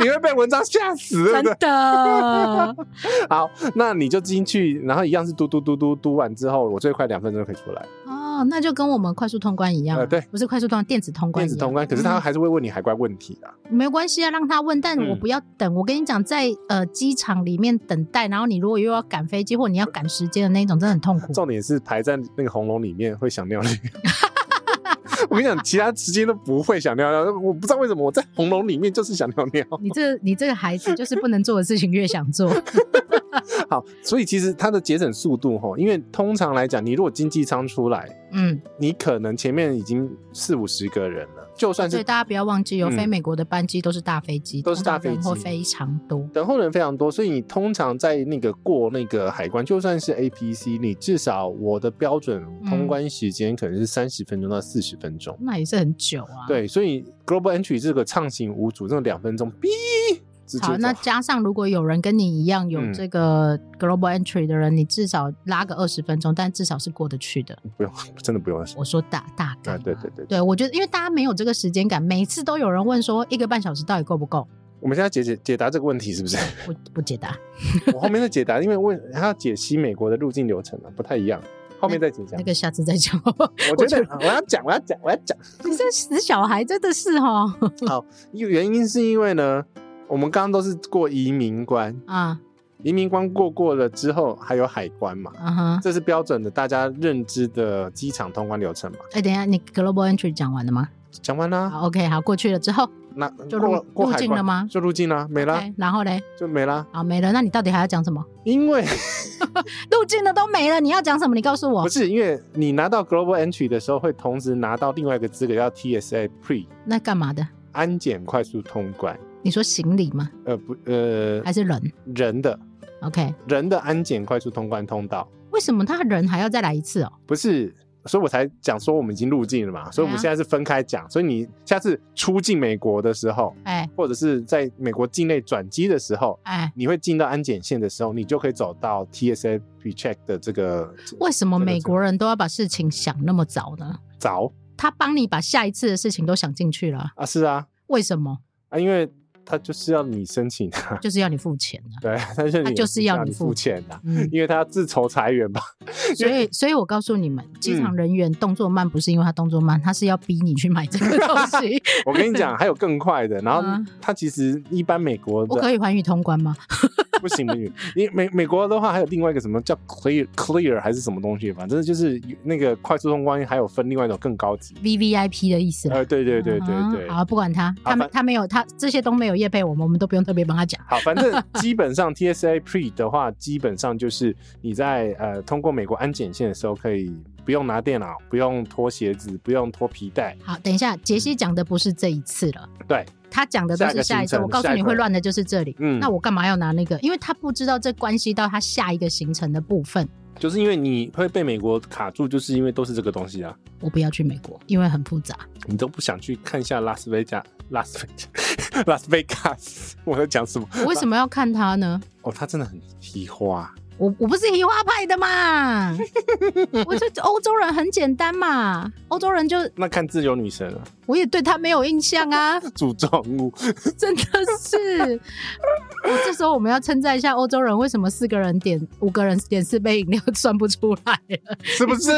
你会被文章吓死，真的。好，那你就进去，然后一样是嘟嘟嘟嘟嘟完之后，我最快两分钟就可以出来。哦，那就跟我们快速通关一样。呃，对，不是快速通关，电子通关。电子通关，可是他还是会问你海关问题啊。没关系啊，让他问，但我不要等。嗯、我跟你讲，在呃机场里面等待，然后你如果又要赶飞机，或你要赶时间的那种，真的很痛苦。重点是排在那个红龙里面会想尿尿。我跟你讲，其他时间都不会想尿尿。我不知道为什么我在红楼里面就是想尿尿。你这、你这个孩子就是不能做的事情越想做。好，所以其实它的节省速度哈，因为通常来讲，你如果经济舱出来，嗯，你可能前面已经四五十个人了，就算是。所以大家不要忘记，有飞美国的班机都是大飞机，都是大飞机，非常多，等候人非常多，所以你通常在那个过那个海关，就算是 APC，你至少我的标准通关时间可能是三十分钟到四十分钟，那也是很久啊。对，所以 Global Entry 这个畅行无阻，这种两分钟，哔。好，那加上如果有人跟你一样有这个 global entry 的人，嗯、你至少拉个二十分钟，但至少是过得去的。不用，真的不用。我说大大概。啊，对对对，对。我觉得因为大家没有这个时间感，每次都有人问说一个半小时到底够不够？我们现在解解解答这个问题是不是？不不解答。我后面再解答，因为问他要解析美国的入境流程啊，不太一样。后面再讲。那个下次再讲。我觉得我要讲，我要讲，我要讲。你这死小孩真的是哈。好，原因是因为呢。我们刚刚都是过移民关啊，移民关过过了之后还有海关嘛，嗯哼，这是标准的大家认知的机场通关流程嘛。哎，等一下，你 Global Entry 讲完了吗？讲完了。好，OK，好，过去了之后，那就入入境了吗？就入境了，没了。然后嘞？就没了。好，没了。那你到底还要讲什么？因为 入境的都没了，你要讲什么？你告诉我。不是，因为你拿到 Global Entry 的时候，会同时拿到另外一个资格叫 TSA Pre。那干嘛的？安检快速通关。你说行李吗？呃不，呃还是人人的，OK，人的安检快速通关通道。为什么他人还要再来一次哦？不是，所以我才讲说我们已经入境了嘛，所以我们现在是分开讲。所以你下次出境美国的时候，哎，或者是在美国境内转机的时候，哎，你会进到安检线的时候，你就可以走到 TSA PreCheck 的这个。为什么美国人都要把事情想那么早呢？早，他帮你把下一次的事情都想进去了啊？是啊，为什么啊？因为。他就是要你申请啊，就是要你付钱啊。对，他就是要你付钱的，因为他要自筹裁员吧。所以，所以我告诉你们，机场人员动作慢，不是因为他动作慢，他是要逼你去买这个东西。我跟你讲，还有更快的。然后，他其实一般美国，我可以寰宇通关吗？不行不行，你美美国的话，还有另外一个什么叫 clear clear 还是什么东西？反正就是那个快速通关，还有分另外一种更高级 V V I P 的意思。呃，对对对对对。好，不管他，他们他没有，他这些都没有业配我们，我们都不用特别帮他讲。好，反正 基本上 T S A Pre 的话，基本上就是你在呃通过美国安检线的时候，可以不用拿电脑，不用脱鞋子，不用脱皮带。好，等一下，杰西讲的不是这一次了。对。他讲的都是下一次，我告诉你会乱的就是这里。嗯，那我干嘛要拿那个？因为他不知道这关系到他下一个行程的部分。就是因为你会被美国卡住，就是因为都是这个东西啊。我不要去美国，因为很复杂。你都不想去看一下拉斯维加、拉斯维加、拉斯维加 斯？我在讲什么？我为什么要看他呢？哦，他真的很奇花。我我不是移花派的嘛，我就欧洲人很简单嘛，欧洲人就那看自由女神啊，我也对她没有印象啊，组装物 真的是，我这时候我们要称赞一下欧洲人，为什么四个人点五个人点四杯饮料算不出来了，是不是？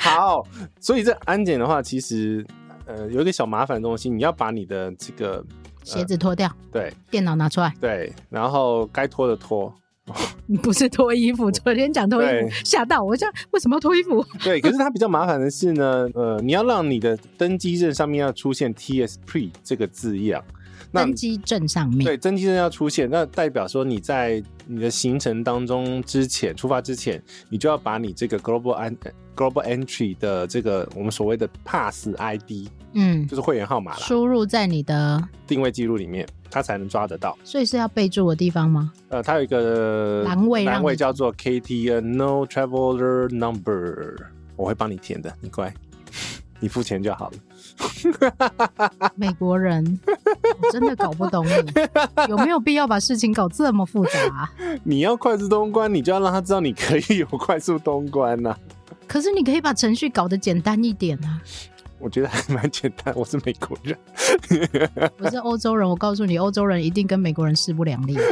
好，所以这安检的话，其实呃有一个小麻烦的东西，你要把你的这个。鞋子脱掉，呃，对，电脑拿出来，对，然后该脱的脱。你不是脱衣服，昨天讲脱衣服吓到我，想为什么要脱衣服？对，可是它比较麻烦的是呢，呃，你要让你的登机证上面要出现 TS Pre 这个字样。登机证上面，对，登机证要出现，那代表说你在你的行程当中之前出发之前，你就要把你这个 global an global entry 的这个我们所谓的 pass ID，嗯，就是会员号码了，输入在你的定位记录里面，它才能抓得到。所以是要备注的地方吗？呃，它有一个栏位，栏位叫做 KT No Traveler Number，我会帮你填的，你乖，你付钱就好了。美国人，我真的搞不懂你有没有必要把事情搞这么复杂啊？你要快速通关，你就要让他知道你可以有快速通关呐。可是你可以把程序搞得简单一点啊。我觉得还蛮简单，我是美国人，我是欧洲人。我告诉你，欧洲人一定跟美国人势不两立。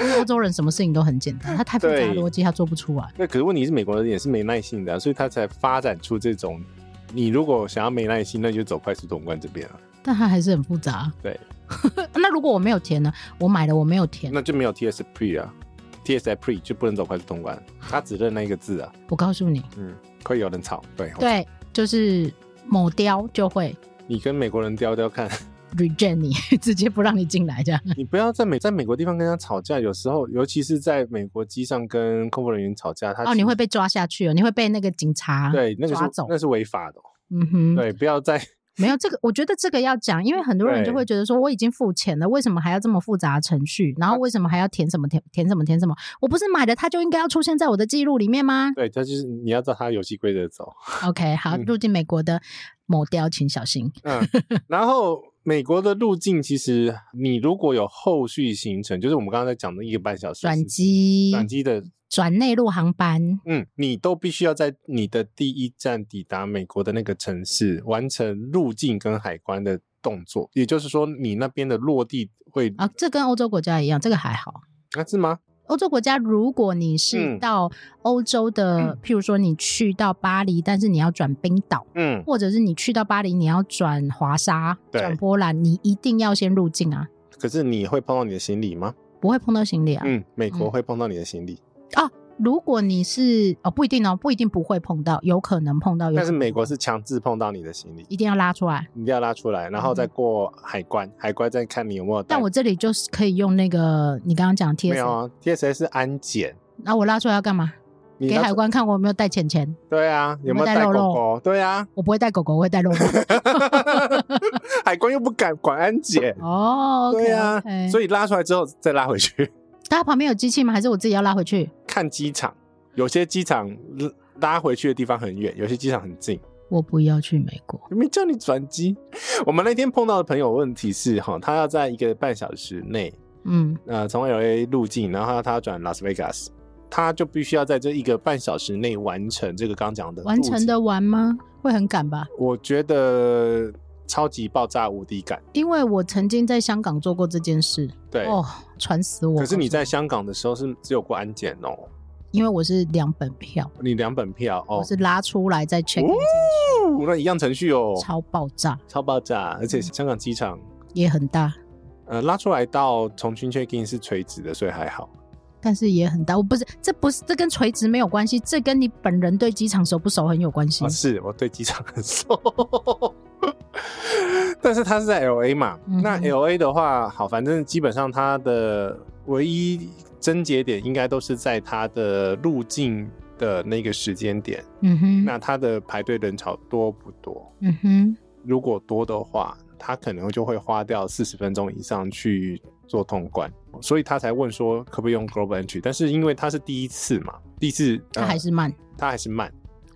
因为欧洲人什么事情都很简单，他太复杂逻辑他做不出来。那可是问题是美国人也是没耐性的，所以他才发展出这种。你如果想要没耐心，那就走快速通关这边啊。但它还是很复杂。对，那如果我没有填呢？我买了我没有填，那就没有 TS Pre 啊，TS Pre 就不能走快速通关，他只认那一个字啊。我告诉你，嗯，会有人吵，对，对，就是某雕就会。你跟美国人雕雕看，reject 你，直接不让你进来这样。你不要在美在美国地方跟他吵架，有时候尤其是在美国机上跟空服人员吵架，他哦，你会被抓下去哦，你会被那个警察对那个抓走，那是违法的。嗯哼，对，不要再。没有这个，我觉得这个要讲，因为很多人就会觉得说，我已经付钱了，为什么还要这么复杂的程序？然后为什么还要填什么填填什么填什么？我不是买的，它就应该要出现在我的记录里面吗？对，它就是你要照它游戏规则走。OK，好，入境美国的某雕，请小心。嗯，然后美国的入境，其实你如果有后续行程，就是我们刚刚在讲的一个半小时转机，转机的。转内陆航班，嗯，你都必须要在你的第一站抵达美国的那个城市完成入境跟海关的动作，也就是说，你那边的落地会啊，这跟欧洲国家一样，这个还好啊，是吗？欧洲国家，如果你是到欧洲的，嗯、譬如说你去到巴黎，但是你要转冰岛，嗯，或者是你去到巴黎，你要转华沙、转波兰，你一定要先入境啊。可是你会碰到你的行李吗？不会碰到行李啊。嗯，美国会碰到你的行李。如果你是哦，不一定哦，不一定不会碰到，有可能碰到。但是美国是强制碰到你的行李，一定要拉出来，一定要拉出来，然后再过海关，嗯、海关再看你有没有。但我这里就是可以用那个你刚刚讲 TSA，没有啊，TSA 是安检。那我拉出来要干嘛？给海关看我有没有带钱钱。对啊，有没有带狗狗？肉肉对啊，我不会带狗狗，我会带肉肉。海关又不敢管安检哦对啊.所以拉出来之后再拉回去。它旁边有机器吗？还是我自己要拉回去？看机场，有些机场拉回去的地方很远，有些机场很近。我不要去美国，没叫你转机。我们那天碰到的朋友问题是哈，他要在一个半小时内，嗯，呃，从 LA 入境，然后他要转拉斯维加斯，他就必须要在这一个半小时内完成这个刚讲的。完成的完吗？会很赶吧？我觉得。超级爆炸无敌感，因为我曾经在香港做过这件事。对哦，传死我！可是你在香港的时候是只有过安检哦，因为我是两本票。你两本票哦，我是拉出来再 check in 进去。哦，那一样程序哦。超爆炸，超爆炸，而且香港机场也很大。呃，拉出来到重新 check in 是垂直的，所以还好。但是也很大，我不是，这不是，这跟垂直没有关系，这跟你本人对机场熟不熟很有关系。哦，是我对机场很熟。但是他是在 L A 嘛，嗯、那 L A 的话，好，反正基本上它的唯一症结点应该都是在它的路径的那个时间点。嗯哼，那它的排队人潮多不多？嗯哼，如果多的话，他可能就会花掉四十分钟以上去做通关，所以他才问说可不可以用 Global Entry，但是因为他是第一次嘛，第一次他还是慢，他还是慢。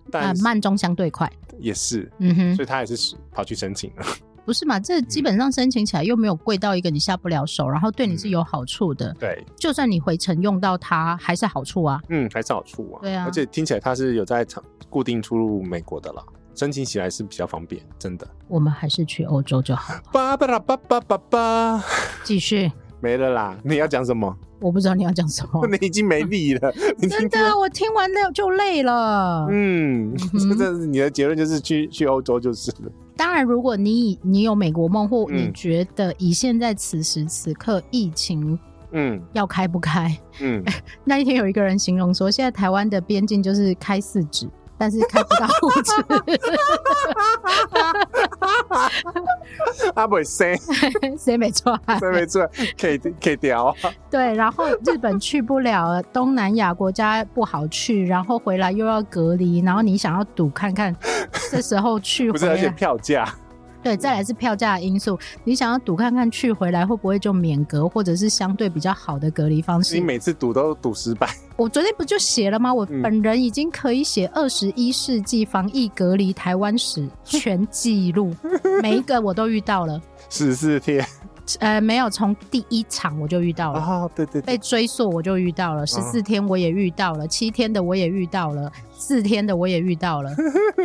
但慢中相对快，也是，嗯哼，所以他还是跑去申请了。不是嘛？这基本上申请起来又没有贵到一个你下不了手，然后对你是有好处的。对，就算你回程用到它，还是好处啊。嗯，还是好处啊。对啊，而且听起来它是有在长固定出入美国的了，申请起来是比较方便，真的。我们还是去欧洲就好了。巴巴拉巴巴巴巴，继续。没了啦，你要讲什么？我不知道你要讲什么。你已经没力了。真的，我听完了就累了。嗯，这是你的结论，就是去去欧洲就是了。当然，如果你你有美国梦，或你觉得以现在此时此刻疫情，嗯，要开不开？嗯，那一天有一个人形容说，现在台湾的边境就是开四指。但是看不到物质，阿不谁谁没错谁没错，可以可以调。对，然后日本去不了，东南亚国家不好去，然后回来又要隔离，然后你想要赌看看，这时候去不是而且票价。对，再来是票价的因素。你想要赌看看去回来会不会就免隔，或者是相对比较好的隔离方式？你每次赌都赌失败。我昨天不就写了吗？我本人已经可以写二十一世纪防疫隔离台湾史全记录，每一个我都遇到了。十四天。呃，没有，从第一场我就遇到了。哦，对对，对，被追溯我就遇到了，十四天我也遇到了，七天的我也遇到了，四天的我也遇到了。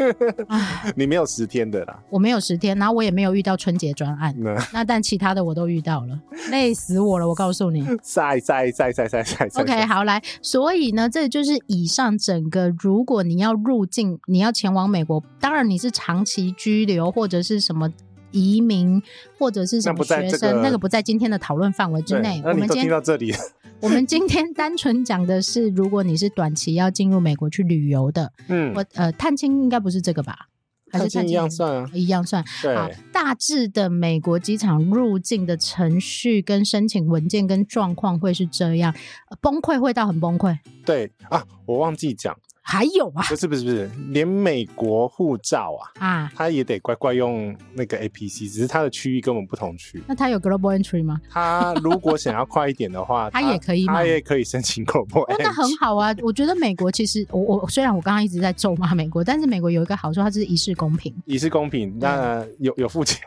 你没有十天的啦？我没有十天，然后我也没有遇到春节专案。那，那但其他的我都遇到了，累死我了，我告诉你。晒晒晒晒晒晒。OK，好来，所以呢，这就是以上整个，如果你要入境，你要前往美国，当然你是长期居留或者是什么。移民或者是什么学生，那，这个、那个不在今天的讨论范围之内。我们今天听到这里，我们今天单纯讲的是，如果你是短期要进入美国去旅游的，嗯，我呃探亲应该不是这个吧？还是探亲一样算啊？一样算。对，大致的美国机场入境的程序跟申请文件跟状况会是这样，崩溃会到很崩溃。对啊，我忘记讲。还有啊，不是不是不是，连美国护照啊啊，他也得乖乖用那个 APC，只是他的区域跟我们不同区。那他有 Global Entry 吗？他如果想要快一点的话，他也可以吗？他也可以申请 Global Entry。那很好啊，我觉得美国其实我我虽然我刚刚一直在咒骂美国，但是美国有一个好处，它是一视公平。一视公平，那有有付钱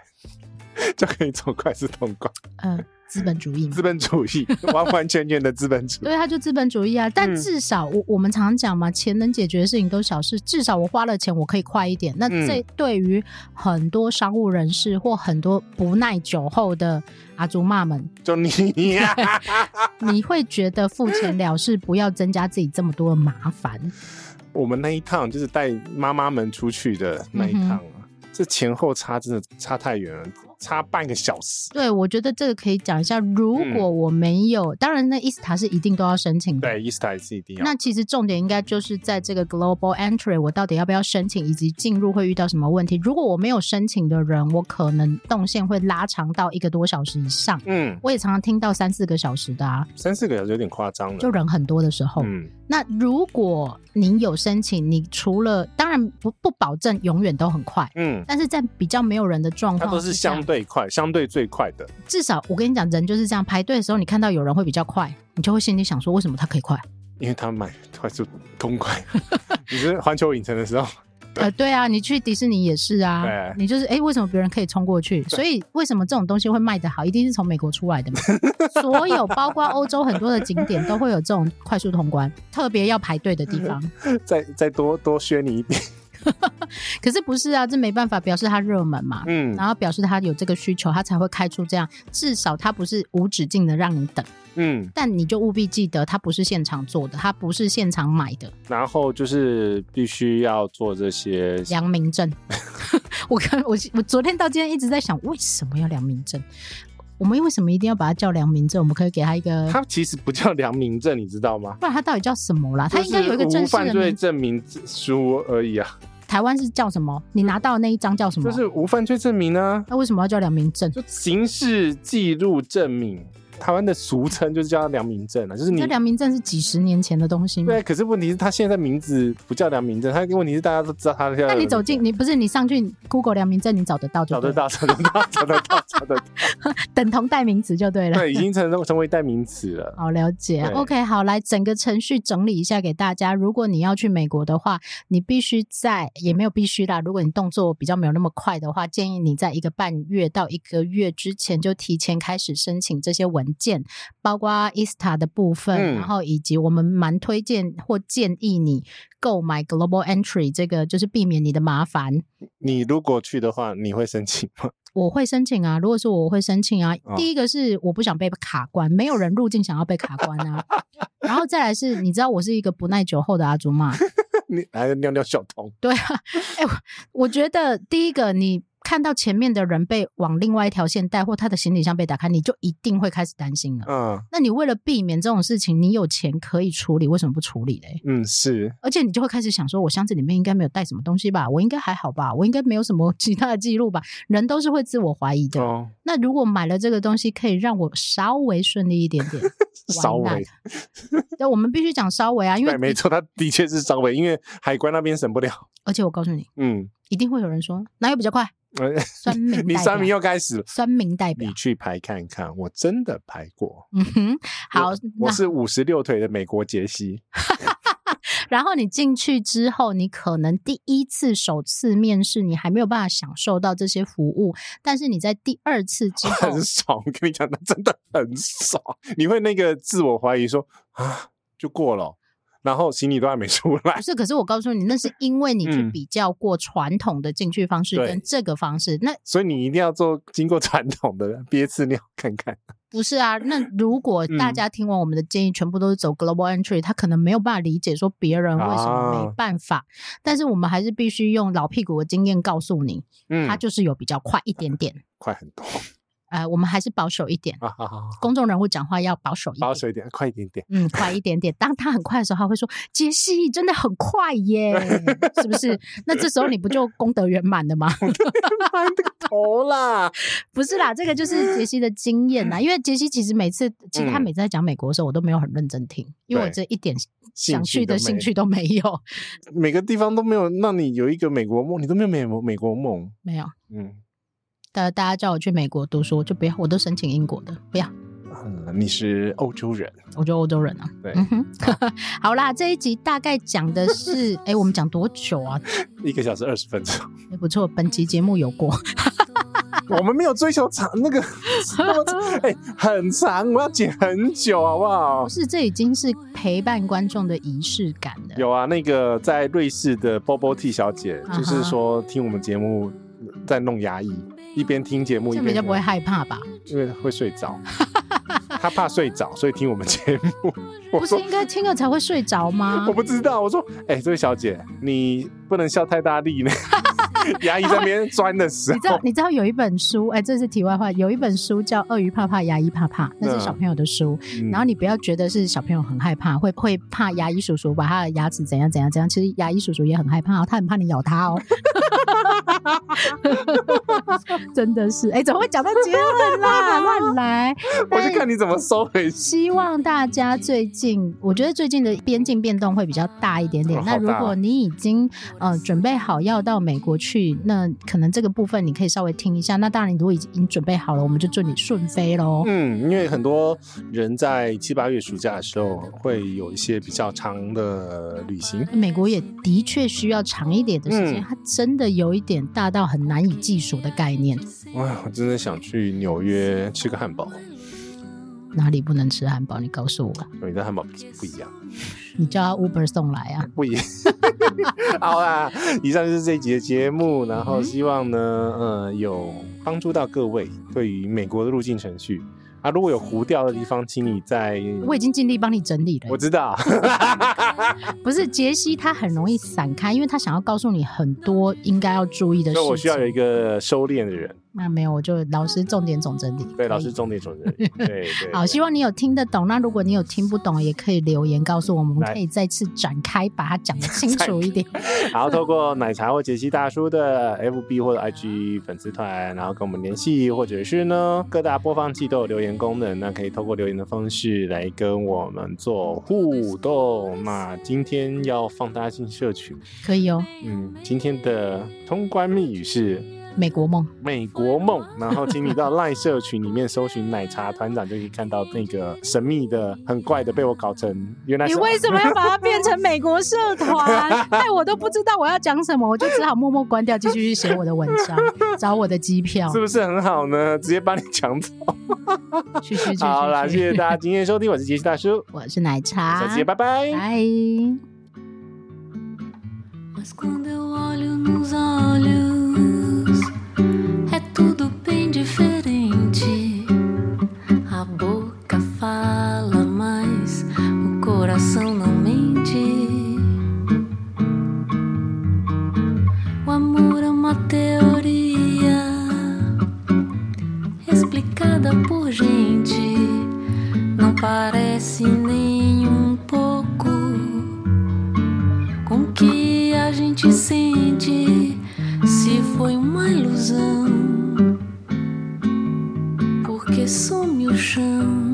就可以走快速通关。嗯。资本主义，资本主义，完完全全的资本主义。对，他就资本主义啊。但至少我我们常常讲嘛，钱能解决的事情都小事。至少我花了钱，我可以快一点。那这对于很多商务人士或很多不耐久候的阿祖妈们，就你呀，你会觉得付钱了事，不要增加自己这么多的麻烦。我们那一趟就是带妈妈们出去的那一趟啊，嗯、这前后差真的差太远了。差半个小时。对，我觉得这个可以讲一下。如果我没有，嗯、当然那 ISTA 是一定都要申请的。对，ISTA 是一定要。那其实重点应该就是在这个 Global Entry，我到底要不要申请，以及进入会遇到什么问题。如果我没有申请的人，我可能动线会拉长到一个多小时以上。嗯，我也常常听到三四个小时的啊。三四个小时有点夸张了。就人很多的时候。嗯。那如果你有申请，你除了当然不不保证永远都很快。嗯。但是在比较没有人的状况，它都是相对快，相对最快的。至少我跟你讲，人就是这样，排队的时候，你看到有人会比较快，你就会心里想说，为什么他可以快？因为他买快速通快。你是环球影城的时候，对呃，对啊，你去迪士尼也是啊，对你就是哎，为什么别人可以冲过去？所以为什么这种东西会卖得好，一定是从美国出来的嘛？所有包括欧洲很多的景点都会有这种快速通关，特别要排队的地方。再再多多削你一点。可是不是啊？这没办法，表示它热门嘛。嗯，然后表示它有这个需求，它才会开出这样。至少它不是无止境的让你等。嗯，但你就务必记得，它不是现场做的，它不是现场买的。然后就是必须要做这些良民证。我看我我昨天到今天一直在想，为什么要良民证？我们为什么一定要把它叫良民证？我们可以给他一个，他其实不叫良民证，你知道吗？不然他到底叫什么啦？他应该有一个正式的犯罪证明书而已啊。台湾是叫什么？你拿到的那一张叫什么？就是无犯罪证明啊。那为什么要叫良民证？就刑事记录证明。台湾的俗称就是叫良民证啊，就是你。良民证是几十年前的东西吗？对，可是问题是他现在名字不叫良民证，他问题是大家都知道他叫。那你走进你不是你上去 Google 良民证，你找得到就对。找得到，找得到，找得到，找得到。等同代名词就对了。对，已经成成为代名词了。好了解。OK，好，来整个程序整理一下给大家。如果你要去美国的话，你必须在也没有必须啦。如果你动作比较没有那么快的话，建议你在一个半月到一个月之前就提前开始申请这些文件。包括 ISTA 的部分，嗯、然后以及我们蛮推荐或建议你购买 Global Entry，这个就是避免你的麻烦。你如果去的话，你会申请吗？我会申请啊，如果是我，我会申请啊。哦、第一个是我不想被卡关，没有人入境想要被卡关啊。然后再来是，你知道我是一个不耐久后的阿祖嘛？你来尿尿小童？对啊，哎、欸，我觉得第一个你。看到前面的人被往另外一条线带，或他的行李箱被打开，你就一定会开始担心了。嗯，那你为了避免这种事情，你有钱可以处理，为什么不处理嘞？嗯，是。而且你就会开始想说，我箱子里面应该没有带什么东西吧？我应该还好吧？我应该没有什么其他的记录吧？人都是会自我怀疑的。哦。那如果买了这个东西，可以让我稍微顺利一点点。稍微。那我们必须讲稍微啊，因为没错，他的确是稍微，因为海关那边审不了。而且我告诉你，嗯，一定会有人说哪有比较快。酸民，你酸民又开始了。酸民代表，你去排看看，我真的排过。嗯哼，好，我，我是五十六腿的美国杰西。然后你进去之后，你可能第一次首次面试，你还没有办法享受到这些服务，但是你在第二次之后 很爽。我跟你讲，那真的很爽。你会那个自我怀疑说啊，就过了。然后行李都还没出来，不是？可是我告诉你，那是因为你去比较过传统的进去方式跟这个方式，嗯、那所以你一定要做经过传统的 憋次尿看看。不是啊，那如果大家听完我们的建议，全部都是走 Global Entry，、嗯、他可能没有办法理解说别人为什么没办法。啊、但是我们还是必须用老屁股的经验告诉你，嗯，他就是有比较快一点点，快很多。呃，我们还是保守一点。啊，好好好，公众人物讲话要保守一点，保守一点，快一点点。嗯，快一点点。当他很快的时候，他会说：“杰西真的很快耶，是不是？”那这时候你不就功德圆满了吗？圆满这个 头啦，不是啦，这个就是杰西的经验啦。因为杰西其实每次，其实他每次在讲美国的时候，我都没有很认真听，因为我这一点想去的兴趣都没有。每个地方都没有让你有一个美国梦，你都没有美美国梦，没有。嗯。大家叫我去美国读书，我就不要，我都申请英国的，不要。嗯，你是欧洲人，我就欧洲人啊。对，嗯哼，好啦，这一集大概讲的是，哎、欸，我们讲多久啊？一个小时二十分钟，也不错。本集节目有过，我们没有追求长，那个，哎、欸，很长，我要剪很久，好不好？不是，这已经是陪伴观众的仪式感了。有啊，那个在瑞士的 Bobo T 小姐，就是说听我们节目在弄牙医。一边听节目，一边比较不会害怕吧？因为会睡着，他怕睡着，所以听我们节目。不是应该听了才会睡着吗？我不知道。我说，哎、欸，这位小姐，你不能笑太大力呢。牙医在那边钻的时候，你知道？你知道有一本书？哎、欸，这是题外话。有一本书叫《鳄鱼怕怕，牙医怕怕》，那是小朋友的书。嗯、然后你不要觉得是小朋友很害怕，会会怕牙医叔叔把他的牙齿怎样怎样怎样。其实牙医叔叔也很害怕哦，他很怕你咬他哦。真的是，哎、欸，怎么会讲到结论啦？乱来！我就看你怎么收回去。希望大家最近，我觉得最近的边境变动会比较大一点点。哦、那如果你已经呃准备好要到美国去，那可能这个部分你可以稍微听一下。那当然，你如果已经准备好了，我们就祝你顺飞喽。嗯，因为很多人在七八月暑假的时候会有一些比较长的旅行。美国也的确需要长一点的时间，嗯、它真的有一点大到很难以计数的概念。哇，我真的想去纽约吃个汉堡。哪里不能吃汉堡？你告诉我。你的汉堡不一样。你叫他 Uber 送来啊？不一样。好啦，以上就是这一集的节目，然后希望呢，呃，有帮助到各位对于美国的入境程序。啊，如果有糊掉的地方，请你在。我已经尽力帮你整理了。我知道，不是杰西，他很容易散开，因为他想要告诉你很多应该要注意的事情。所以我需要有一个收敛的人。那没有，我就老师重点总整理。对，老师重点总整理。对对。好，希望你有听得懂。那如果你有听不懂，也可以留言告诉我们，我们可以再次展开把它讲得清楚 一点。然后透过奶茶或杰西大叔的 FB 或者 IG 粉丝团，然后跟我们联系，或者是呢各大播放器都有留言功能，那可以透过留言的方式来跟我们做互动。那今天要放大家进社群，可以哦。嗯，今天的通关密语是。美国梦，美国梦。然后，请你到赖社群里面搜寻奶茶团长，就可以看到那个神秘的、很怪的，被我搞成原来。你为什么要把它变成美国社团？害 我都不知道我要讲什么，我就只好默默关掉，继续去写我的文章，找我的机票，是不是很好呢？直接帮你抢走。去去去，好啦，谢谢大家今天收听，我是杰西大叔，我是奶茶，小杰，拜拜，拜。fala mais, o coração não mente. O amor é uma teoria explicada por gente, não parece nem um pouco com o que a gente sente se foi uma ilusão. Porque some o chão.